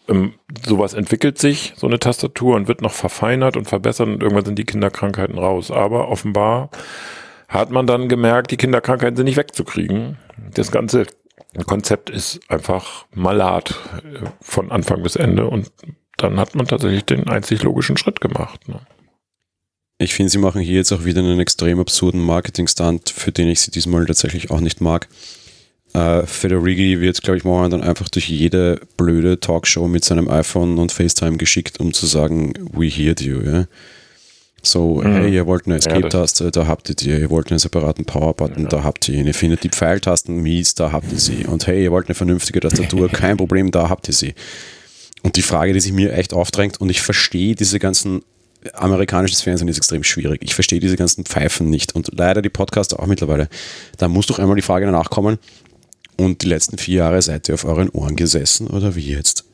ähm, sowas entwickelt sich, so eine Tastatur, und wird noch verfeinert und verbessert und irgendwann sind die Kinderkrankheiten raus. Aber offenbar hat man dann gemerkt, die Kinderkrankheiten sind nicht wegzukriegen. Das ganze Konzept ist einfach malat äh, von Anfang bis Ende und dann hat man tatsächlich den einzig logischen Schritt gemacht. Ne? Ich finde, sie machen hier jetzt auch wieder einen extrem absurden Marketing-Stunt, für den ich sie diesmal tatsächlich auch nicht mag. Äh, Federighi wird, glaube ich, morgen dann einfach durch jede blöde Talkshow mit seinem iPhone und FaceTime geschickt, um zu sagen, we heard you. Ja? So, mhm. hey, ihr wollt eine Escape-Taste, ja, da habt ihr die. Ihr wollt einen separaten Power-Button, ja. da habt ihr ihn. Ihr findet die Pfeiltasten mies, da habt ihr sie. Und hey, ihr wollt eine vernünftige Tastatur, kein Problem, da habt ihr sie. Und die Frage, die sich mir echt aufdrängt, und ich verstehe diese ganzen amerikanisches Fernsehen ist extrem schwierig. Ich verstehe diese ganzen Pfeifen nicht und leider die Podcaster auch mittlerweile. Da muss doch einmal die Frage danach kommen, und die letzten vier Jahre seid ihr auf euren Ohren gesessen oder wie jetzt?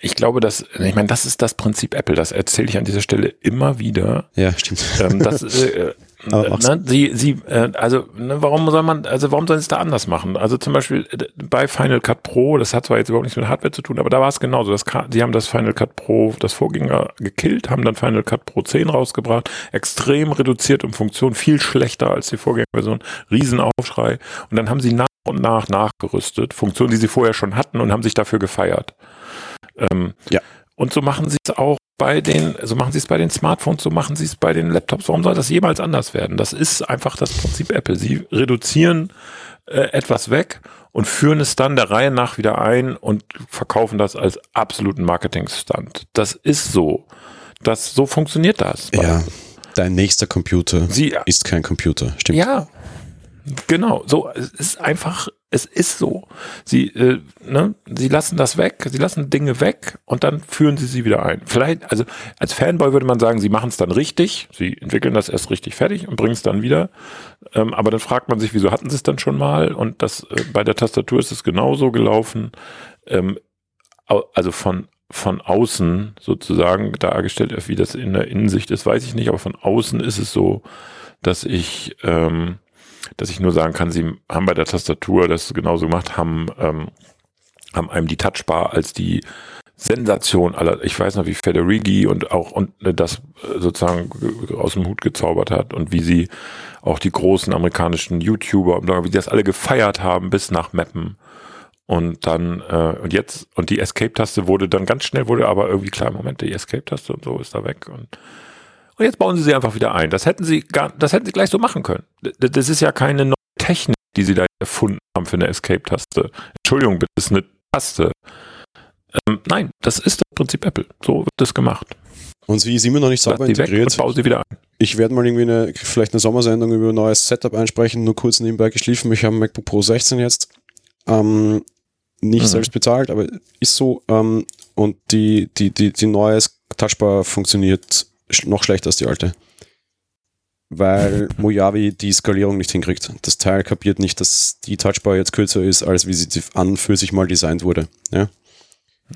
Ich glaube, dass, ich meine, das ist das Prinzip Apple, das erzähle ich an dieser Stelle immer wieder. Ja, stimmt. Ähm, das, äh, ne, sie, sie, äh, also, ne, warum soll man, also warum sollen sie es da anders machen? Also zum Beispiel äh, bei Final Cut Pro, das hat zwar jetzt überhaupt nichts mit Hardware zu tun, aber da war es genauso. Das, sie haben das Final Cut Pro, das Vorgänger gekillt, haben dann Final Cut Pro 10 rausgebracht, extrem reduziert um Funktion, viel schlechter als die Vorgängerversion, Riesenaufschrei. Und dann haben sie nach und nach nachgerüstet, Funktionen, die sie vorher schon hatten und haben sich dafür gefeiert. Ähm, ja. Und so machen sie es auch bei den, so machen sie es bei den Smartphones, so machen sie es bei den Laptops. Warum soll das jemals anders werden? Das ist einfach das Prinzip Apple. Sie reduzieren äh, etwas weg und führen es dann der Reihe nach wieder ein und verkaufen das als absoluten Marketing-Stunt. Das ist so. Das, so funktioniert das. Ja, dein nächster Computer Sie, ist kein Computer, stimmt. Ja, Genau, so, es ist einfach, es ist so. Sie, äh, ne, sie lassen das weg, sie lassen Dinge weg und dann führen sie sie wieder ein. Vielleicht, also als Fanboy würde man sagen, sie machen es dann richtig, sie entwickeln das erst richtig fertig und bringen es dann wieder. Ähm, aber dann fragt man sich, wieso hatten sie es dann schon mal? Und das äh, bei der Tastatur ist es genauso gelaufen. Ähm, also von von außen sozusagen dargestellt, wie das in der Innensicht ist, weiß ich nicht, aber von außen ist es so, dass ich ähm, dass ich nur sagen kann, sie haben bei der Tastatur das genauso gemacht, haben, ähm, haben einem die Touchbar als die Sensation aller, ich weiß noch, wie Federighi und auch und das sozusagen aus dem Hut gezaubert hat und wie sie auch die großen amerikanischen YouTuber und wie sie das alle gefeiert haben bis nach Mappen. Und dann, äh, und jetzt, und die Escape-Taste wurde dann ganz schnell, wurde aber irgendwie klar, Moment, die Escape-Taste und so ist da weg. Und und jetzt bauen sie sie einfach wieder ein. Das hätten sie gar, das hätten sie gleich so machen können. Das ist ja keine neue Technik, die sie da erfunden haben für eine Escape-Taste. Entschuldigung, bitte, das ist eine Taste. Ähm, nein, das ist das Prinzip Apple. So wird das gemacht. Und sie ist immer noch nicht sauber integriert. Weg und sie wieder ein. Ich werde mal irgendwie eine, vielleicht eine Sommersendung über ein neues Setup einsprechen, nur kurz nebenbei geschliffen. Ich habe ein MacBook Pro 16 jetzt. Ähm, nicht mhm. selbst bezahlt, aber ist so. Ähm, und die, die, die, die neue Touchbar funktioniert noch schlechter als die alte. Weil Mojave die Skalierung nicht hinkriegt. Das Teil kapiert nicht, dass die Touchbar jetzt kürzer ist, als wie sie an für sich mal designt wurde. Ja?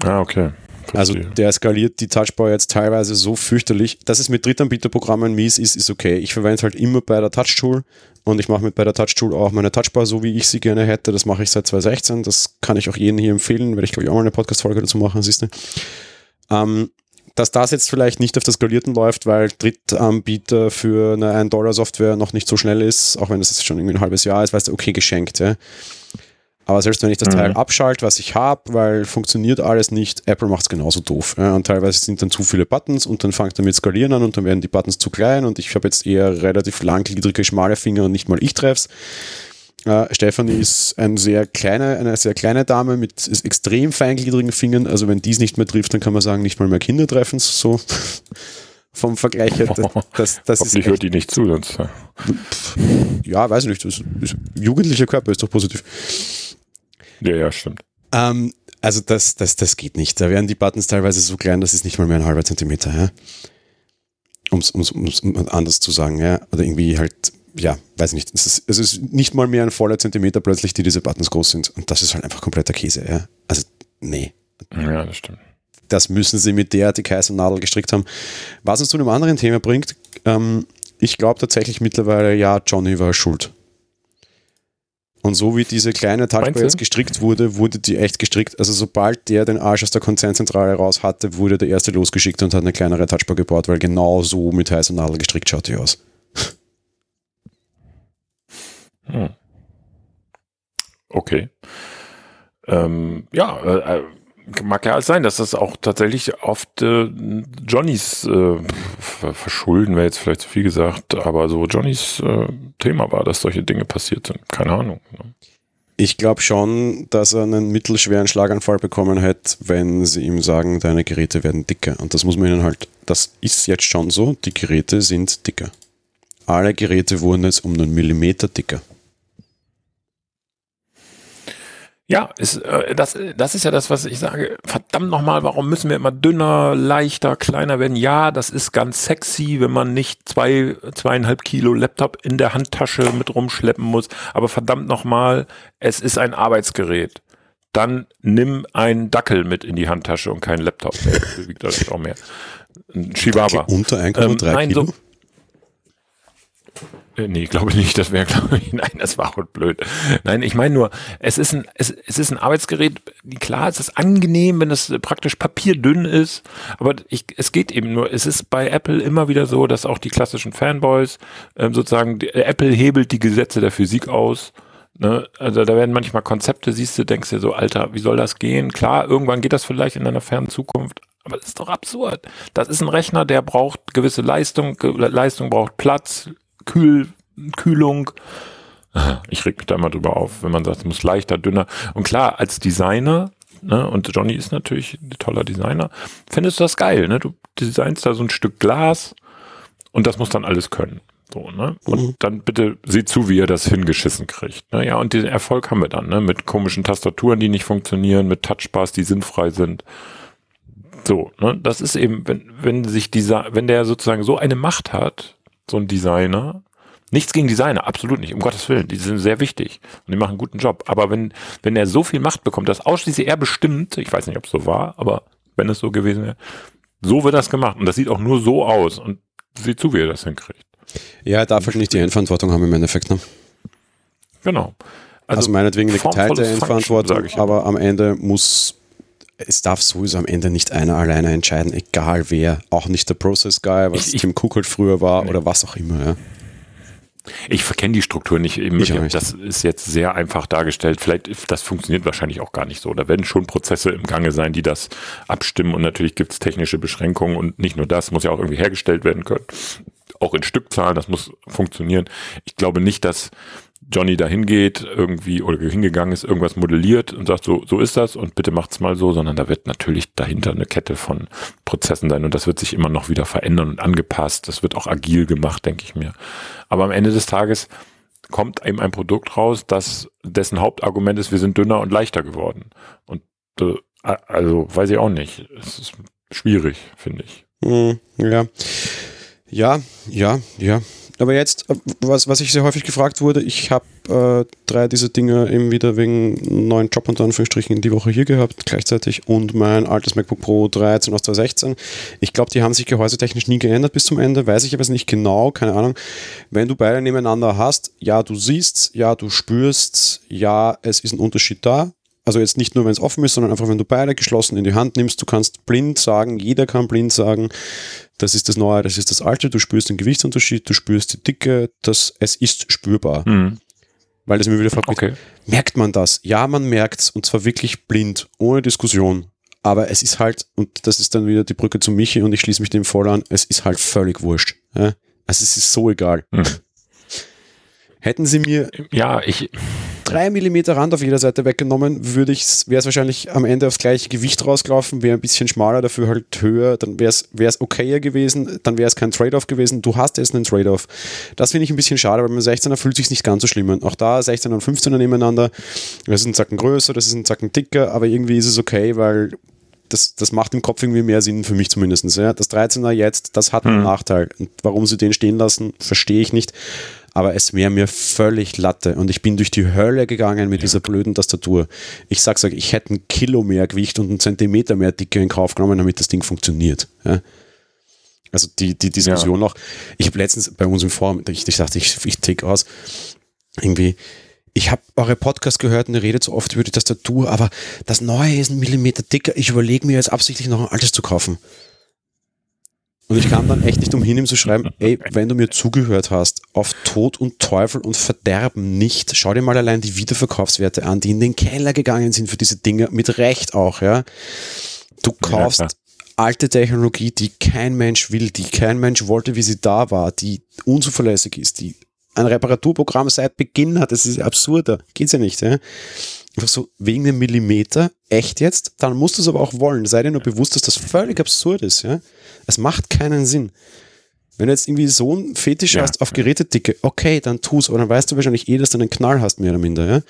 Ah, okay. Also der skaliert die Touchbar jetzt teilweise so fürchterlich, dass es mit Drittanbieterprogrammen mies ist, ist okay. Ich verwende es halt immer bei der Touch-Tool und ich mache mit bei der Touch-Tool auch meine Touchbar so, wie ich sie gerne hätte. Das mache ich seit 2016. Das kann ich auch jedem hier empfehlen, werde ich glaube ich auch mal eine Podcast-Folge dazu machen, siehst du. Ähm, dass das jetzt vielleicht nicht auf der Skalierten läuft, weil Drittanbieter für eine 1-Dollar-Software noch nicht so schnell ist, auch wenn das jetzt schon irgendwie ein halbes Jahr ist, weißt du, okay, geschenkt. Ja. Aber selbst wenn ich das mhm. Teil abschalte, was ich habe, weil funktioniert alles nicht, Apple macht es genauso doof. Ja. Und teilweise sind dann zu viele Buttons und dann fängt er mit Skalieren an und dann werden die Buttons zu klein und ich habe jetzt eher relativ langgliedrige, schmale Finger und nicht mal ich treff's. Äh, Stefanie ist ein sehr kleine, eine sehr kleine Dame mit extrem feingliedrigen Fingern. Also wenn dies nicht mehr trifft, dann kann man sagen, nicht mal mehr Kinder treffen. So vom Vergleich her. Das, das, Hoffentlich hört die nicht zu, sonst. Ja, weiß ich nicht. Das ist, jugendlicher Körper ist doch positiv. Ja, ja, stimmt. Ähm, also das, das, das geht nicht. Da werden die Buttons teilweise so klein, das ist nicht mal mehr ein halber Zentimeter, ja. Um es anders zu sagen, ja. Oder irgendwie halt, ja, weiß nicht. Es ist, es ist nicht mal mehr ein voller Zentimeter plötzlich, die diese Buttons groß sind. Und das ist halt einfach kompletter Käse, ja. Also, nee. Ja, das stimmt. Das müssen sie mit der die Kaiser gestrickt haben. Was uns zu einem anderen Thema bringt, ähm, ich glaube tatsächlich mittlerweile, ja, Johnny war schuld. Und so wie diese kleine Touchbar jetzt gestrickt wurde, wurde die echt gestrickt. Also sobald der den Arsch aus der Konzernzentrale raus hatte, wurde der erste losgeschickt und hat eine kleinere Touchbar gebaut, weil genau so mit heißer Nadel gestrickt schaut die aus. Hm. Okay. Ähm, ja, äh, äh mag ja alles sein, dass das auch tatsächlich oft äh, Johnnys äh, Verschulden wäre jetzt vielleicht zu viel gesagt, aber so Johnnys äh, Thema war, dass solche Dinge passiert sind. Keine Ahnung. Ne? Ich glaube schon, dass er einen mittelschweren Schlaganfall bekommen hätte, wenn sie ihm sagen, deine Geräte werden dicker. Und das muss man ihnen halt, das ist jetzt schon so, die Geräte sind dicker. Alle Geräte wurden jetzt um einen Millimeter dicker. Ja, ist, äh, das, das ist ja das, was ich sage. Verdammt nochmal, warum müssen wir immer dünner, leichter, kleiner werden? Ja, das ist ganz sexy, wenn man nicht zwei, zweieinhalb Kilo Laptop in der Handtasche mit rumschleppen muss. Aber verdammt nochmal, es ist ein Arbeitsgerät. Dann nimm einen Dackel mit in die Handtasche und keinen Laptop. Wiegt das auch mehr. Ein Chihuahua. Unter 1,3 ähm, nein, Kilo? So, nee, glaube nicht. Das wäre, glaube ich, nein, das war auch blöd. Nein, ich meine nur, es ist ein, es, es ist ein Arbeitsgerät. Klar, es ist angenehm, wenn es praktisch papierdünn ist, aber ich, es geht eben nur. Es ist bei Apple immer wieder so, dass auch die klassischen Fanboys ähm, sozusagen, die, Apple hebelt die Gesetze der Physik aus. Ne? Also da werden manchmal Konzepte, siehst du, denkst dir so, Alter, wie soll das gehen? Klar, irgendwann geht das vielleicht in einer fernen Zukunft, aber das ist doch absurd. Das ist ein Rechner, der braucht gewisse Leistung, Leistung braucht Platz, Kühl, Kühlung. Ich reg mich da immer drüber auf, wenn man sagt, es muss leichter, dünner. Und klar, als Designer, ne, und Johnny ist natürlich ein toller Designer, findest du das geil, ne? Du designst da so ein Stück Glas und das muss dann alles können. So, ne? Und mhm. dann bitte sieh zu, wie er das hingeschissen kriegt. Ne? Ja, und den Erfolg haben wir dann, ne? Mit komischen Tastaturen, die nicht funktionieren, mit Touchbars, die sinnfrei sind. So, ne? Das ist eben, wenn, wenn sich dieser, wenn der sozusagen so eine Macht hat, so ein Designer. Nichts gegen Designer, absolut nicht, um Gottes Willen. Die sind sehr wichtig und die machen einen guten Job. Aber wenn, wenn er so viel Macht bekommt, dass ausschließlich er bestimmt, ich weiß nicht, ob es so war, aber wenn es so gewesen wäre, so wird das gemacht. Und das sieht auch nur so aus. Und sieh zu, wie er das hinkriegt. Ja, er darf nicht die Endverantwortung haben im Endeffekt. Ne? Genau. Also, also meinetwegen eine geteilte Endverantwortung, aber am Ende muss es darf sowieso am Ende nicht einer alleine entscheiden, egal wer. Auch nicht der Process Guy, was ich, Tim Cook halt früher war nee. oder was auch immer. Ja. Ich verkenne die Struktur nicht. Ich das ist jetzt sehr einfach dargestellt. Vielleicht, das funktioniert wahrscheinlich auch gar nicht so. Da werden schon Prozesse im Gange sein, die das abstimmen. Und natürlich gibt es technische Beschränkungen. Und nicht nur das, muss ja auch irgendwie hergestellt werden können. Auch in Stückzahlen, das muss funktionieren. Ich glaube nicht, dass Johnny dahin geht, irgendwie oder hingegangen ist, irgendwas modelliert und sagt, so, so ist das und bitte macht's mal so, sondern da wird natürlich dahinter eine Kette von Prozessen sein und das wird sich immer noch wieder verändern und angepasst. Das wird auch agil gemacht, denke ich mir. Aber am Ende des Tages kommt eben ein Produkt raus, das dessen Hauptargument ist, wir sind dünner und leichter geworden. Und äh, also weiß ich auch nicht. Es ist schwierig, finde ich. Hm, ja. Ja, ja, ja. Aber jetzt, äh, was, was ich sehr häufig gefragt wurde, ich habe äh, drei dieser Dinge eben wieder wegen neuen Job unter Anführungsstrichen die Woche hier gehabt, gleichzeitig und mein altes MacBook Pro 13 aus 2016. Ich glaube, die haben sich gehäusetechnisch nie geändert bis zum Ende, weiß ich aber nicht genau, keine Ahnung. Wenn du beide nebeneinander hast, ja, du siehst, ja, du spürst, ja, es ist ein Unterschied da. Also jetzt nicht nur, wenn es offen ist, sondern einfach, wenn du beide geschlossen in die Hand nimmst, du kannst blind sagen, jeder kann blind sagen, das ist das Neue, das ist das Alte, du spürst den Gewichtsunterschied, du spürst die Dicke, das, es ist spürbar. Mhm. Weil das mir wieder fragt, okay. merkt man das? Ja, man merkt es und zwar wirklich blind, ohne Diskussion. Aber es ist halt, und das ist dann wieder die Brücke zu Michi und ich schließe mich dem voll an, es ist halt völlig wurscht. Ja? Also es ist so egal. Mhm. Hätten sie mir ja, ich, drei Millimeter Rand auf jeder Seite weggenommen, würde ich wäre es wahrscheinlich am Ende aufs gleiche Gewicht rausgelaufen, wäre ein bisschen schmaler, dafür halt höher, dann wäre es okayer gewesen, dann wäre es kein Trade-off gewesen. Du hast jetzt einen Trade-off. Das finde ich ein bisschen schade, weil beim 16er fühlt sich nicht ganz so schlimm an. Auch da 16er und 15er nebeneinander. Das ist ein Zacken größer, das ist ein Zacken dicker, aber irgendwie ist es okay, weil das, das macht im Kopf irgendwie mehr Sinn für mich zumindest. Ja. Das 13er jetzt, das hat einen hm. Nachteil. Und warum sie den stehen lassen, verstehe ich nicht aber es wäre mir völlig Latte und ich bin durch die Hölle gegangen mit ja. dieser blöden Tastatur. Ich sag, sag, ich hätte ein Kilo mehr Gewicht und einen Zentimeter mehr Dicke in Kauf genommen, damit das Ding funktioniert. Ja? Also die, die Diskussion ja. noch. Ich habe letztens bei uns im Forum, ich, ich dachte, ich, ich tick aus, irgendwie, ich habe eure Podcast gehört und ihr redet so oft über die Tastatur, aber das Neue ist ein Millimeter dicker. Ich überlege mir jetzt absichtlich noch ein altes zu kaufen. Und ich kam dann echt nicht umhin, ihm zu schreiben, ey, wenn du mir zugehört hast, auf Tod und Teufel und Verderben nicht, schau dir mal allein die Wiederverkaufswerte an, die in den Keller gegangen sind für diese Dinge, mit Recht auch, ja. Du kaufst ja, alte Technologie, die kein Mensch will, die kein Mensch wollte, wie sie da war, die unzuverlässig ist, die ein Reparaturprogramm seit Beginn hat, das ist absurder, geht's ja nicht, ja. Einfach so wegen dem Millimeter, echt jetzt, dann musst du es aber auch wollen. Sei dir nur bewusst, dass das völlig absurd ist, ja. Es macht keinen Sinn. Wenn du jetzt irgendwie so einen Fetisch ja, hast auf Gerätedicke, okay, dann tu's, aber dann weißt du wahrscheinlich eh, dass du einen Knall hast, mehr oder minder, ja.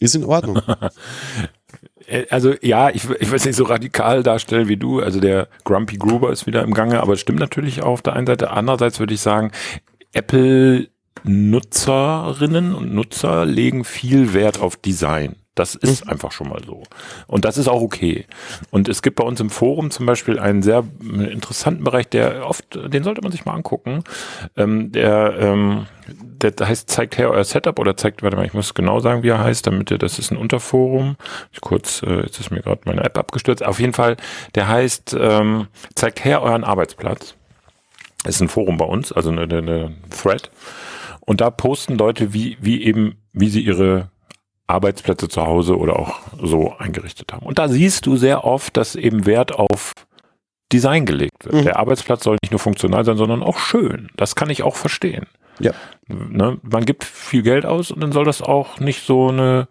Ist in Ordnung. Äh, also ja, ich, ich will es nicht so radikal darstellen wie du. Also der Grumpy Gruber ist wieder im Gange, aber es stimmt natürlich auch auf der einen Seite. Andererseits würde ich sagen, Apple Nutzerinnen und Nutzer legen viel Wert auf Design. Das ist mhm. einfach schon mal so. Und das ist auch okay. Und es gibt bei uns im Forum zum Beispiel einen sehr interessanten Bereich, der oft, den sollte man sich mal angucken. Ähm, der, ähm, der heißt, zeigt her euer Setup oder zeigt, warte mal, ich muss genau sagen, wie er heißt, damit ihr, das ist ein Unterforum. Ich kurz, äh, jetzt ist mir gerade meine App abgestürzt. Auf jeden Fall, der heißt, ähm, zeigt her euren Arbeitsplatz. Das ist ein Forum bei uns, also eine, eine Thread. Und da posten Leute, wie, wie eben, wie sie ihre Arbeitsplätze zu Hause oder auch so eingerichtet haben. Und da siehst du sehr oft, dass eben Wert auf Design gelegt wird. Mhm. Der Arbeitsplatz soll nicht nur funktional sein, sondern auch schön. Das kann ich auch verstehen. Ja. Ne? Man gibt viel Geld aus und dann soll das auch nicht so eine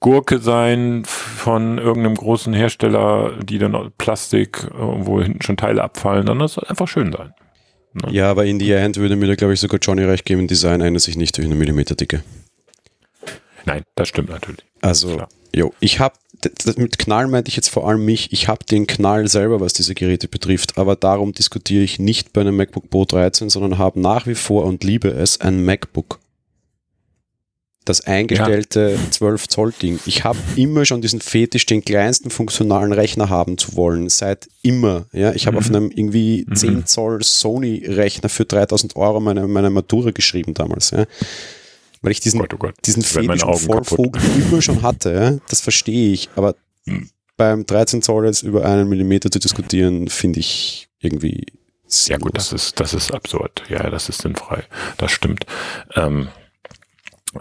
Gurke sein von irgendeinem großen Hersteller, die dann Plastik, wo hinten schon Teile abfallen, sondern das soll einfach schön sein. Ne? Ja, aber in die End würde mir da, glaube ich, sogar Johnny recht geben, Design ändert sich nicht durch eine Millimeterdicke. Nein, das stimmt natürlich. Also, jo, ich habe, mit Knall meinte ich jetzt vor allem mich, ich habe den Knall selber, was diese Geräte betrifft, aber darum diskutiere ich nicht bei einem MacBook Pro 13, sondern habe nach wie vor und liebe es ein MacBook. Das eingestellte ja. 12 Zoll Ding. Ich habe immer schon diesen Fetisch, den kleinsten funktionalen Rechner haben zu wollen. Seit immer. Ja, ich habe mhm. auf einem irgendwie mhm. 10 Zoll Sony Rechner für 3000 Euro meine, meine Matura geschrieben damals. Ja weil ich diesen, oh Gott, oh Gott. diesen Fetisch Vollvogel immer schon hatte. Das verstehe ich, aber hm. beim 13 Zoll jetzt über einen Millimeter zu diskutieren, finde ich irgendwie sehr gut. Das ist, das ist absurd. Ja, das ist sinnfrei. Das stimmt. Ähm, äh,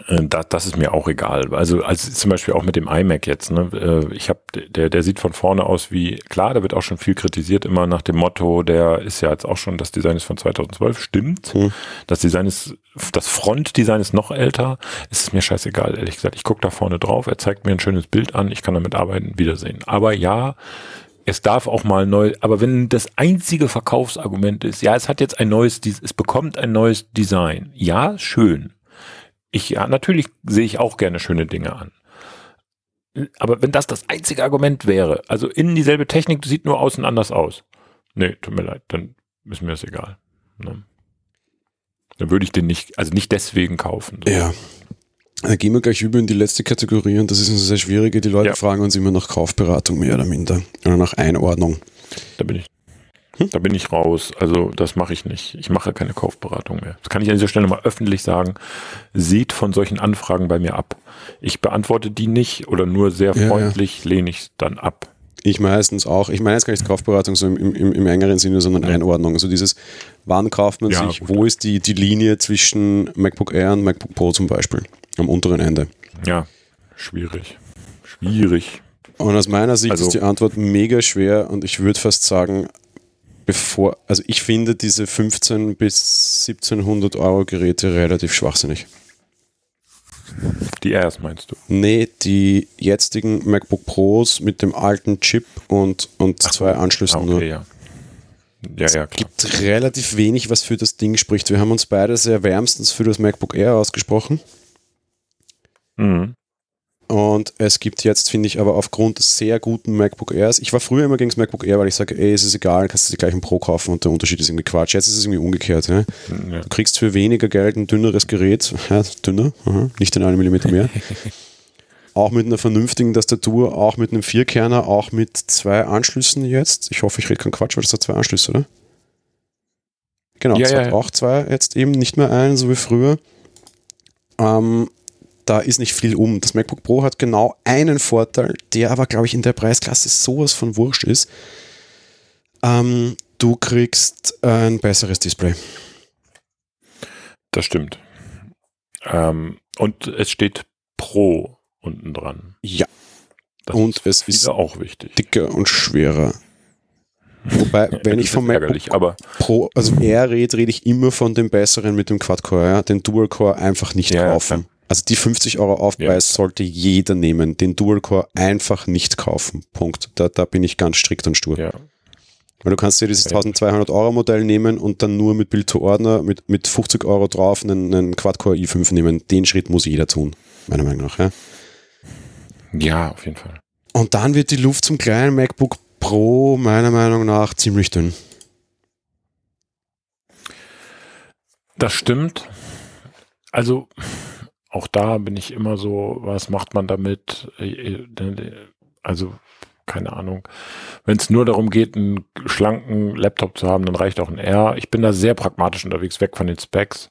das, das ist mir auch egal. Also, also zum Beispiel auch mit dem iMac jetzt. Ne? Äh, ich habe, der, der sieht von vorne aus wie, klar, da wird auch schon viel kritisiert, immer nach dem Motto, der ist ja jetzt auch schon, das Design ist von 2012, stimmt. Hm. Das Design ist, das Frontdesign ist noch älter. Es ist mir scheißegal, ehrlich gesagt. Ich gucke da vorne drauf, er zeigt mir ein schönes Bild an, ich kann damit arbeiten, wiedersehen. Aber ja, es darf auch mal neu, aber wenn das einzige Verkaufsargument ist, ja, es hat jetzt ein neues, es bekommt ein neues Design. Ja, schön ich, ja, natürlich sehe ich auch gerne schöne Dinge an. Aber wenn das das einzige Argument wäre, also innen dieselbe Technik, sieht nur außen anders aus. Nee, tut mir leid, dann ist mir das egal. Ne? Dann würde ich den nicht, also nicht deswegen kaufen. So. Ja. Dann gehen wir gleich über in die letzte Kategorie und das ist eine sehr schwierige. Die Leute ja. fragen uns immer nach Kaufberatung mehr oder minder oder nach Einordnung. Da bin ich hm? Da bin ich raus. Also das mache ich nicht. Ich mache keine Kaufberatung mehr. Das kann ich an dieser Stelle mal öffentlich sagen. Seht von solchen Anfragen bei mir ab. Ich beantworte die nicht oder nur sehr freundlich ja, lehne ich dann ab. Ich meistens auch. Ich meine jetzt gar nicht Kaufberatung so im, im, im engeren Sinne, sondern ja. Einordnung. Also dieses, wann kauft man sich, gut. wo ist die, die Linie zwischen MacBook Air und MacBook Pro zum Beispiel? Am unteren Ende. Ja, schwierig. Schwierig. Und aus meiner Sicht also, ist die Antwort mega schwer und ich würde fast sagen, bevor, also ich finde diese 15 bis 1700 Euro Geräte relativ schwachsinnig. Die Airs meinst du? Nee, die jetzigen MacBook Pros mit dem alten Chip und, und Ach, zwei Anschlüssen ah, okay, nur. Ja, ja, ja, klar. gibt relativ wenig, was für das Ding spricht. Wir haben uns beide sehr wärmstens für das MacBook Air ausgesprochen. Mhm. Und es gibt jetzt, finde ich, aber aufgrund des sehr guten MacBook Airs, ich war früher immer gegen das MacBook Air, weil ich sage, ey, es ist egal, kannst du dir gleich ein Pro kaufen und der Unterschied ist irgendwie Quatsch. Jetzt ist es irgendwie umgekehrt. Ja? Ja. Du kriegst für weniger Geld ein dünneres Gerät, ja, dünner, aha, nicht in einem Millimeter mehr. auch mit einer vernünftigen Tastatur, auch mit einem Vierkerner, auch mit zwei Anschlüssen jetzt. Ich hoffe, ich rede keinen Quatsch, weil das hat zwei Anschlüsse, oder? Genau, Ja, es ja, hat auch zwei, jetzt eben nicht mehr einen, so wie früher. Ähm, da ist nicht viel um. Das MacBook Pro hat genau einen Vorteil, der aber, glaube ich, in der Preisklasse sowas von wurscht ist. Ähm, du kriegst ein besseres Display. Das stimmt. Ähm, und es steht Pro unten dran. Ja, Das Und es viele ist auch wichtig. dicker und schwerer. Wobei, wenn Das ich vom ist MacBook Pro, also R rede, rede ich immer von dem besseren mit dem Quad-Core, ja? den Dual-Core einfach nicht Ja, ja, kaufen. klar. Also die 50 Euro Aufpreis sollte jeder nehmen, den Dual-Core einfach nicht kaufen. Punkt. Da, da bin ich ganz strikt und stur. ja. Weil du kannst dir dieses Ja. 1200 Euro Modell nehmen und dann nur mit Bild-to-Ordner mit, mit 50 Euro drauf einen, einen Quad-Core i5 nehmen. Den Schritt muss jeder tun, meiner Meinung nach. Ja? ja, auf jeden Fall. Und dann wird die Luft zum kleinen MacBook Pro meiner Meinung nach ziemlich dünn. Das stimmt. Also auch da bin ich immer so, was macht man damit? Äh, äh, Also keine Ahnung. Wenn es nur darum geht, einen schlanken Laptop zu haben, dann reicht auch ein R. Ich bin da sehr pragmatisch unterwegs, weg von den Specs.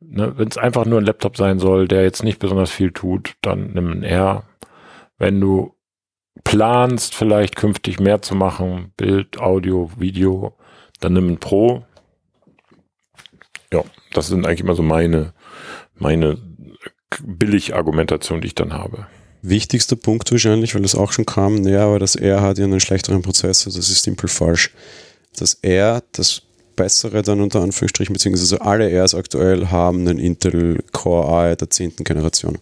Ne, Wenn es einfach nur ein Laptop sein soll, der jetzt nicht besonders viel tut, dann nimm ein R. Wenn du planst, vielleicht künftig mehr zu machen, Bild, Audio, Video, dann nimm ein Pro. Ja, das sind eigentlich immer so meine, meine Billig-Argumentation, die ich dann habe. Wichtigster Punkt wahrscheinlich, weil das auch schon kam, naja, aber das R hat ja einen schlechteren Prozessor, das ist simpel falsch. Das R, das bessere dann unter Anführungsstrichen, beziehungsweise alle Rs aktuell haben einen Intel Core i der 10. Generation.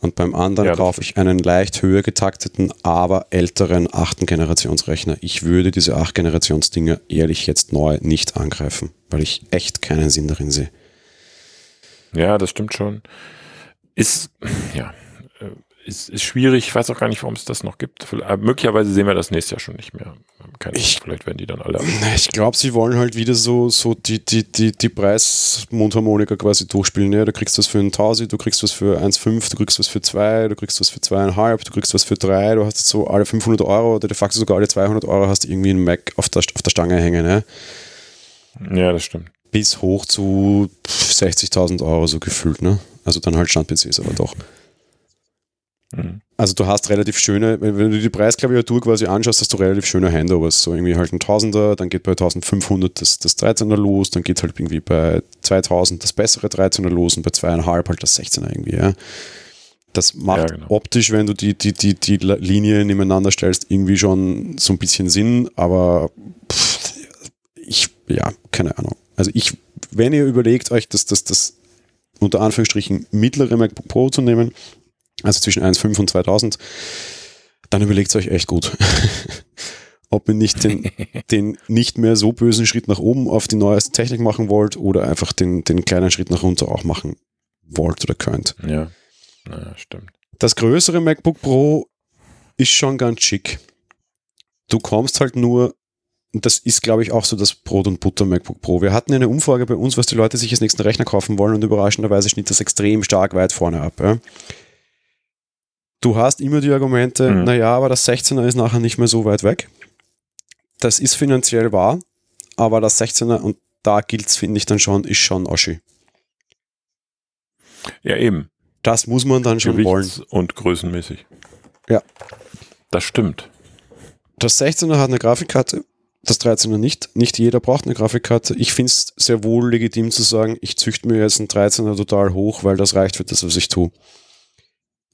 Und beim anderen Ja, kaufe ich einen leicht höher getakteten, aber älteren 8. Generationsrechner. Ich würde diese 8 Generationsdinger ehrlich jetzt neu nicht angreifen, weil ich echt keinen Sinn darin sehe. Ja, das stimmt schon. Ist, ja, äh, ist, ist schwierig. Ich weiß auch gar nicht, warum es das noch gibt. Vielleicht- äh, Möglicherweise sehen wir das nächstes Jahr schon nicht mehr. Keine Ahnung, Ich- vielleicht werden die dann alle. Ich glaube, sie wollen halt wieder so, so die, die, die, die Preismundharmonika quasi durchspielen. Ja, du kriegst was für einen Tausi, du kriegst was für 1,5, du kriegst was für 2, du kriegst was für 2,5, du kriegst was für 3, du hast so alle 500 Euro oder de facto sogar alle 200 Euro hast irgendwie einen Mac auf der, auf der Stange hängen. Ja? Ja, das stimmt. Bis hoch zu 60.000 Euro so gefühlt. Ne? Also dann halt Stand-PCs, aber doch. Mhm. Also du hast relativ schöne, wenn du die Preisklaviatur quasi anschaust, hast du relativ schöne Handovers. So irgendwie halt ein Tausender, dann geht bei 1500 das, das 13er los, dann geht halt irgendwie bei 2000 das bessere 13er los und bei zweieinhalb halt das 16er irgendwie, ja. Das macht Ja, genau. optisch, wenn du die, die, die, die Linien nebeneinander stellst, irgendwie schon so ein bisschen Sinn, aber pff, ich, ja, keine Ahnung. Also ich, wenn ihr überlegt euch, das, das, das unter Anführungsstrichen mittlere MacBook Pro zu nehmen, also zwischen 1,5 und 2000, dann überlegt es euch echt gut. Ob ihr nicht den, den nicht mehr so bösen Schritt nach oben auf die neueste Technik machen wollt oder einfach den, den kleinen Schritt nach runter auch machen wollt oder könnt. Ja. Naja, stimmt. Das größere MacBook Pro ist schon ganz schick. Du kommst halt nur, das ist, glaube ich, auch so das Brot- und Butter MacBook Pro. Wir hatten eine Umfrage bei uns, was die Leute sich als nächsten Rechner kaufen wollen und überraschenderweise schnitt das extrem stark weit vorne ab. Ja. Du hast immer die Argumente, Mhm. naja, aber das 16er ist nachher nicht mehr so weit weg. Das ist finanziell wahr, aber das 16er, und da gilt es, finde ich dann schon, ist schon Oschi. Ja, eben. Das muss man dann schon wollen. Gewichts- und größenmäßig. Ja. Das stimmt. Das 16er hat eine Grafikkarte, das 13er nicht. Nicht jeder braucht eine Grafikkarte. Ich finde es sehr wohl legitim zu sagen, ich züchte mir jetzt einen 13er total hoch, weil das reicht für das, was ich tue.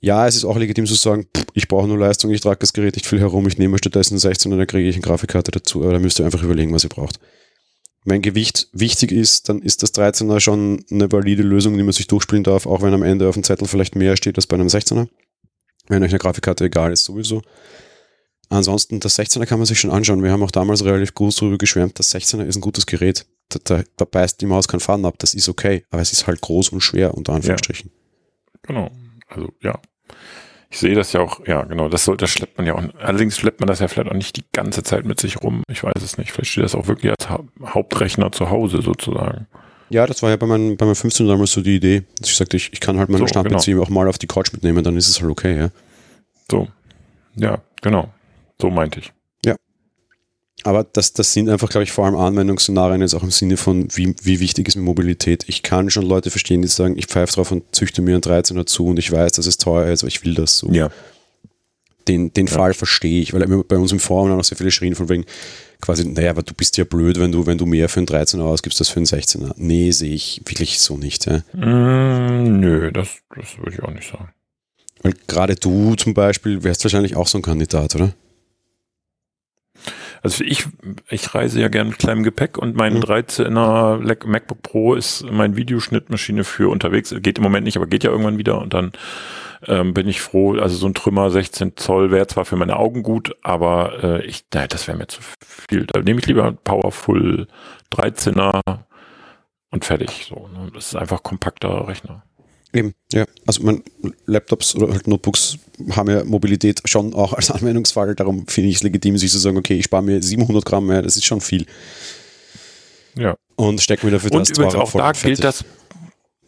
Ja, es ist auch legitim zu sagen, pff, ich brauche nur Leistung, ich trage das Gerät nicht viel herum, ich nehme stattdessen einen 16er, dann kriege ich eine Grafikkarte dazu, aber da müsst ihr einfach überlegen, was ihr braucht. wenn Gewicht wichtig ist, dann ist das 13er schon eine valide Lösung, die man sich durchspielen darf, auch wenn am Ende auf dem Zettel vielleicht mehr steht als bei einem 16er. Wenn euch eine Grafikkarte egal ist, sowieso. Ansonsten, das 16er kann man sich schon anschauen. Wir haben auch damals relativ groß darüber geschwärmt, das 16er ist ein gutes Gerät. Da, da, da beißt die Maus kein Faden ab, das ist okay, aber es ist halt groß und schwer, unter Anführungsstrichen. Ja. Genau. Also, ja. Ich sehe das ja auch, ja, genau, das, soll, das schleppt man ja auch. Allerdings schleppt man das ja vielleicht auch nicht die ganze Zeit mit sich rum. Ich weiß es nicht. Vielleicht steht das auch wirklich als ha Hauptrechner zu Hause sozusagen. Ja, das war ja bei meinem, bei meinem 15 damals so die Idee. Dass ich sagte, ich, ich kann halt meine so, Stand-PC genau. auch mal auf die Couch mitnehmen, dann ist es halt okay, ja. So. Ja, genau. So meinte ich. Ja. Aber das, das sind einfach, glaube ich, vor allem Anwendungsszenarien jetzt auch im Sinne von, wie, wie wichtig ist Mobilität. Ich kann schon Leute verstehen, die sagen, ich pfeife drauf und züchte mir einen 13er zu und ich weiß, dass es teuer ist, aber ich will das so. Ja. Den, den ja. Fall verstehe ich, weil bei uns im Forum auch sehr viele schrien von wegen, quasi, naja, aber du bist ja blöd, wenn du, wenn du mehr für einen 13er ausgibst als für einen 16er. Nee, sehe ich wirklich so nicht. Ja. Mm, nö, das, das würde ich auch nicht sagen. Weil gerade du zum Beispiel wärst wahrscheinlich auch so ein Kandidat, oder? Also ich, ich reise ja gern mit kleinem Gepäck und mein mhm. 13er MacBook Pro ist meine Videoschnittmaschine für unterwegs. Geht im Moment nicht, aber geht ja irgendwann wieder und dann ähm, bin ich froh. Also so ein Trümmer 16 Zoll wäre zwar für meine Augen gut, aber äh, ich, nein, das wäre mir zu viel. Da nehme ich lieber Powerful 13er und fertig. So, ne? Das ist einfach kompakter Rechner. Eben, ja. Also man, Laptops oder halt Notebooks haben ja Mobilität schon auch als Anwendungsfall. Darum finde ich es legitim, sich zu sagen, okay, ich spare mir 700 Gramm mehr, das ist schon viel. Ja. Und stecke mir dafür und das übrigens auch da gilt das.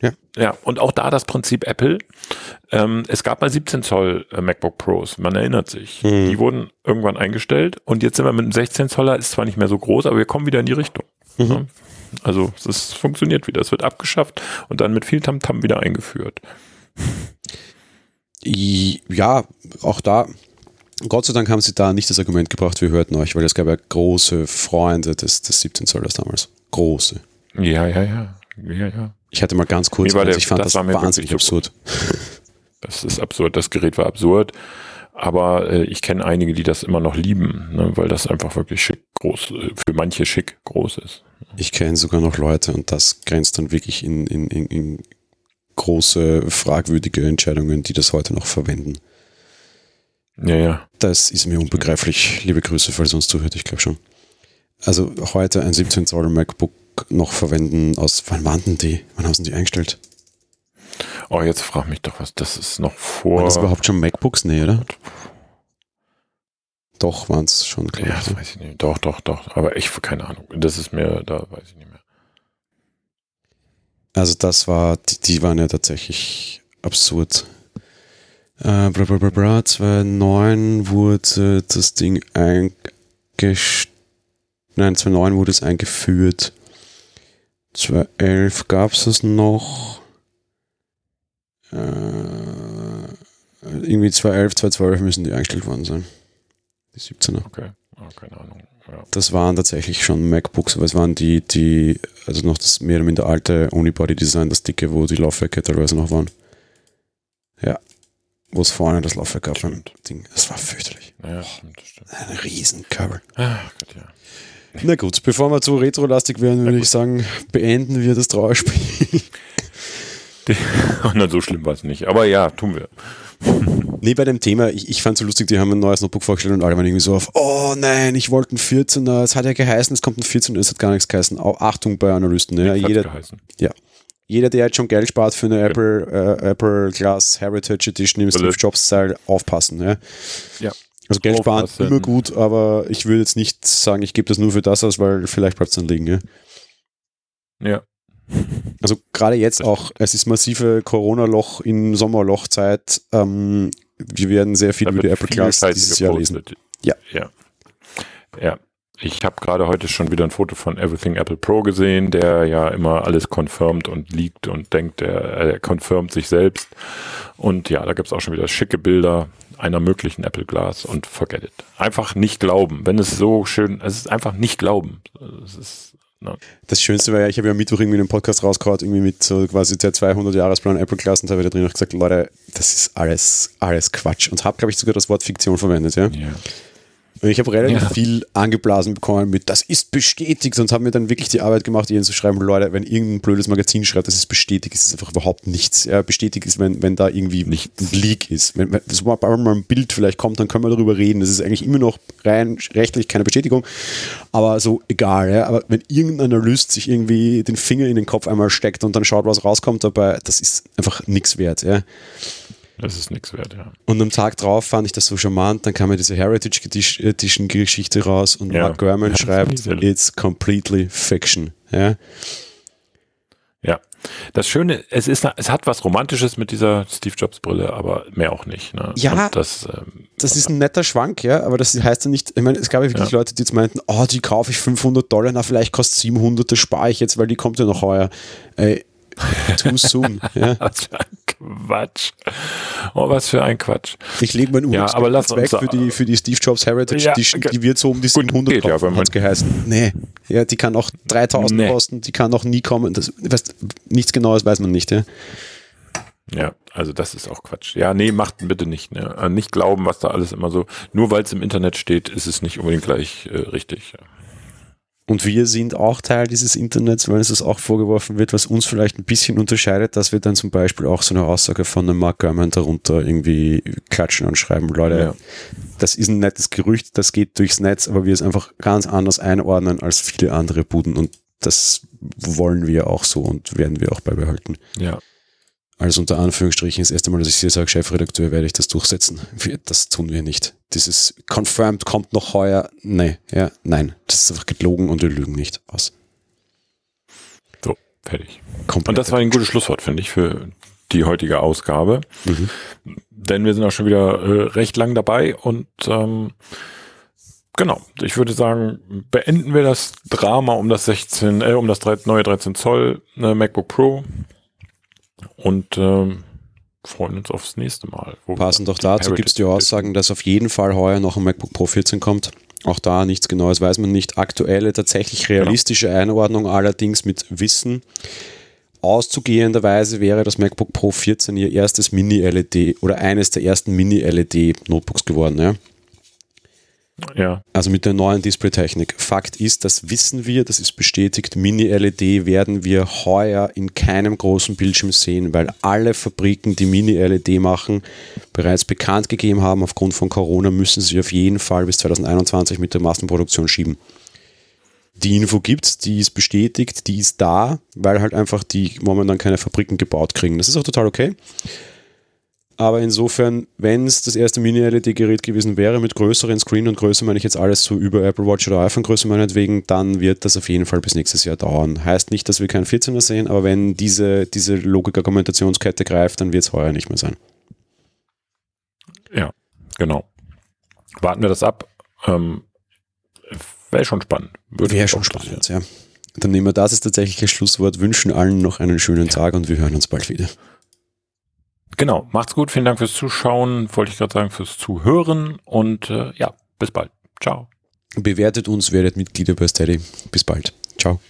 Ja. ja, und auch da das Prinzip Apple. Ähm, es gab mal 17 Zoll äh, MacBook Pros, man erinnert sich. Mhm. Die wurden irgendwann eingestellt und jetzt sind wir mit einem 16 Zoller, ist zwar nicht mehr so groß, aber wir kommen wieder in die Richtung. Mhm. Also es funktioniert wieder. Es wird abgeschafft und dann mit viel Tamtam -Tam wieder eingeführt. Ja, auch da, Gott sei Dank haben sie da nicht das Argument gebracht, wir hörten euch, weil es gab ja große Freunde des, des 17 Zollers damals. Große. Ja, ja, ja. ja, ja. Ich hatte mal ganz kurz, der, ich fand das, das wahnsinnig absurd. Das ist absurd, das Gerät war absurd. Aber äh, ich kenne einige, die das immer noch lieben, ne, weil das einfach wirklich schick groß, äh, für manche schick groß ist. Ich kenne sogar noch Leute und das grenzt dann wirklich in, in, in, in große, fragwürdige Entscheidungen, die das heute noch verwenden. Ja, ja. Das ist mir unbegreiflich. Liebe Grüße, falls uns zuhört, ich glaube schon. Also heute ein 17 Zoll MacBook noch verwenden aus, wann waren denn die? Wann haben sie die eingestellt? Oh, jetzt frag mich doch was. Das ist noch vor. Waren das überhaupt schon MacBooks? Nee, oder? Doch, waren es schon, glaube ja, ich. Ne? weiß ich nicht. Doch, doch, doch. Aber ich, keine Ahnung. Das ist mir, da weiß ich nicht mehr. Also das war, die, die waren ja tatsächlich absurd. Äh, bra, bra, bra, bra, 2009 wurde das Ding eingestellt. Nein, 2009 wurde es eingeführt. 2011 gab es es noch äh, irgendwie 2011, 2012 müssen die eingestellt worden sein. Die 17er. Okay, oh, keine Ahnung. Ja. Das waren tatsächlich schon MacBooks, aber es waren die, die, also noch das mehr oder minder alte Unibody-Design, das dicke, wo die Laufwerke teilweise noch waren. Ja. Wo es vorne das Laufwerk gab. Ding. Das war fürchterlich. Ja, stimmt, stimmt. Ein Riesenkabel. Ach Gott, ja. Na gut, bevor wir zu retrolastig werden, würde ich sagen, beenden wir das Trauerspiel. Na, so schlimm war es nicht. Aber ja, tun wir. Nee, bei dem Thema, ich, ich fand es so lustig, die haben ein neues Notebook vorgestellt und alle waren irgendwie so auf, oh nein, ich wollte ein 14er, es hat ja geheißen, es kommt ein 14er, es hat gar nichts geheißen. Auch Achtung bei Analysten. Ja, jeder, ja, jeder, der jetzt schon Geld spart für eine ja. Apple, äh, Apple Glass Heritage Edition im Steve Jobs Style, aufpassen. Ja. ja. Also Geld sparen immer gut, aber ich würde jetzt nicht sagen, ich gebe das nur für das aus, weil vielleicht bleibt es dann liegen. Ja. ja. Also gerade jetzt auch, es ist massive Corona-Loch in Sommerlochzeit. Ähm, wir werden sehr viel über die Apple Class dieses Jahr lesen. Ja. Ja. ja. Ich habe gerade heute schon wieder ein Foto von Everything Apple Pro gesehen, der ja immer alles confirmt und liegt und denkt, er, er confirmt sich selbst. Und ja, da gibt es auch schon wieder schicke Bilder einer möglichen Apple Glass und forget it. Einfach nicht glauben. Wenn es so schön, es ist einfach nicht glauben. Es ist No. Das Schönste war ja, ich habe ja Mittwoch irgendwie einen Podcast rausgehauen, irgendwie mit so quasi der 200-Jahresplan Apple Class und da habe ich da drin auch gesagt, Leute, das ist alles, alles Quatsch und habe, glaube ich, sogar das Wort Fiktion verwendet, ja. Yeah. Ich habe relativ Ja. viel angeblasen bekommen mit, das ist bestätigt und habe mir dann wirklich die Arbeit gemacht, ihnen zu schreiben, Leute, wenn irgendein blödes Magazin schreibt, das ist bestätigt, ist es einfach überhaupt nichts. Ja, bestätigt ist, wenn, wenn da irgendwie Nichts. ein Leak ist. Wenn, wenn so mal mal ein Bild vielleicht kommt, dann können wir darüber reden. Das ist eigentlich immer noch rein rechtlich keine Bestätigung, aber so egal. Ja. Aber wenn irgendein Analyst sich irgendwie den Finger in den Kopf einmal steckt und dann schaut, was rauskommt dabei, das ist einfach nichts wert. Ja. Das ist nichts wert, ja. Und am Tag drauf fand ich das so charmant, dann kam ja diese Heritage Edition- Geschichte raus und Ja. Mark Gurman schreibt, it's completely fiction. Ja. Ja. Das Schöne, es ist, es hat was Romantisches mit dieser Steve Jobs Brille, aber mehr auch nicht. Ne? Ja. Das, ähm, Das ist ein netter Schwank, ja, aber das heißt ja nicht, ich meine, es gab ja wirklich Ja. Leute, die jetzt meinten, oh, die kaufe ich 500 Dollar, na, vielleicht kostet 700, das spare ich jetzt, weil die kommt ja noch heuer. Ey, too soon. ja. was für ein Quatsch. Oh, was für ein Quatsch. Ich lege mein Ja, aber lass weg für die, für die Steve Jobs Heritage Ja, ge- die wird so um die 700 geht ja, wenn man- hat's geheißen. Nee, ja, die kann auch 3000 Nee. kosten, die kann auch nie kommen. Das, weißt, nichts Genaues weiß man nicht, ja. Ja, also das ist auch Quatsch. Ja, nee, macht bitte nicht. Ne? Äh, Nicht glauben, was da alles immer so. Nur weil es im Internet steht, ist es nicht unbedingt gleich äh, richtig. Und wir sind auch Teil dieses Internets, weil uns das auch vorgeworfen wird, was uns vielleicht ein bisschen unterscheidet, dass wir dann zum Beispiel auch so eine Aussage von einem Mark Gurman darunter irgendwie klatschen und schreiben, Leute, Ja. das ist ein nettes Gerücht, das geht durchs Netz, aber wir es einfach ganz anders einordnen als viele andere Buden und das wollen wir auch so und werden wir auch beibehalten. Ja. Also unter Anführungsstrichen das erste Mal, dass ich hier sage, Chefredakteur, werde ich das durchsetzen. Das tun wir nicht. Dieses confirmed kommt noch heuer. Nee, ja, nein. Das ist einfach gelogen und wir lügen nicht aus. So, fertig. Komplett. Und das war ein gutes Schlusswort, finde ich, für die heutige Ausgabe. Mhm. Denn wir sind auch schon wieder äh, recht lang dabei und ähm, genau, ich würde sagen, beenden wir das Drama um das 16, äh, um das 13, neue 13 Zoll äh, MacBook Pro und ähm, freuen uns aufs nächste Mal. Passend auch dazu gibt es die Aussagen, dass auf jeden Fall heuer noch ein MacBook Pro 14 kommt. Auch da nichts Genaues weiß man nicht. Aktuelle, tatsächlich realistische Einordnung allerdings mit Wissen. Auszugehenderweise wäre das MacBook Pro 14 ihr erstes Mini-LED oder eines der ersten Mini-LED-Notebooks geworden. Ja? Ja, Also mit der neuen Display-Technik. Fakt ist, das wissen wir, das ist bestätigt, Mini-LED werden wir heuer in keinem großen Bildschirm sehen, weil alle Fabriken, die Mini-LED machen, bereits bekannt gegeben haben, aufgrund von Corona müssen sie auf jeden Fall bis 2021 mit der Massenproduktion schieben. Die Info gibt's, die ist bestätigt, die ist da, weil halt einfach die momentan keine Fabriken gebaut kriegen. Das ist auch total okay. Aber insofern, wenn es das erste Mini-LED-Gerät gewesen wäre mit größeren Screen und Größe, meine ich jetzt alles so über Apple Watch oder iPhone-Größe meinetwegen, dann wird das auf jeden Fall bis nächstes Jahr dauern. Heißt nicht, dass wir keinen 14er sehen, aber wenn diese, diese Logik-Argumentationskette greift, dann wird es heuer nicht mehr sein. ja, genau. Warten wir das ab. Ähm, Wäre schon spannend. Wäre schon spannend, ja. Dann nehmen wir das als tatsächliches Schlusswort, wünschen allen noch einen schönen Tag und wir hören uns bald wieder. Genau, macht's gut. Vielen Dank fürs Zuschauen. Wollte ich gerade sagen, fürs Zuhören. Und äh, ja, bis bald. Ciao. Bewertet uns, werdet Mitglieder bei Steady. Bis bald. Ciao.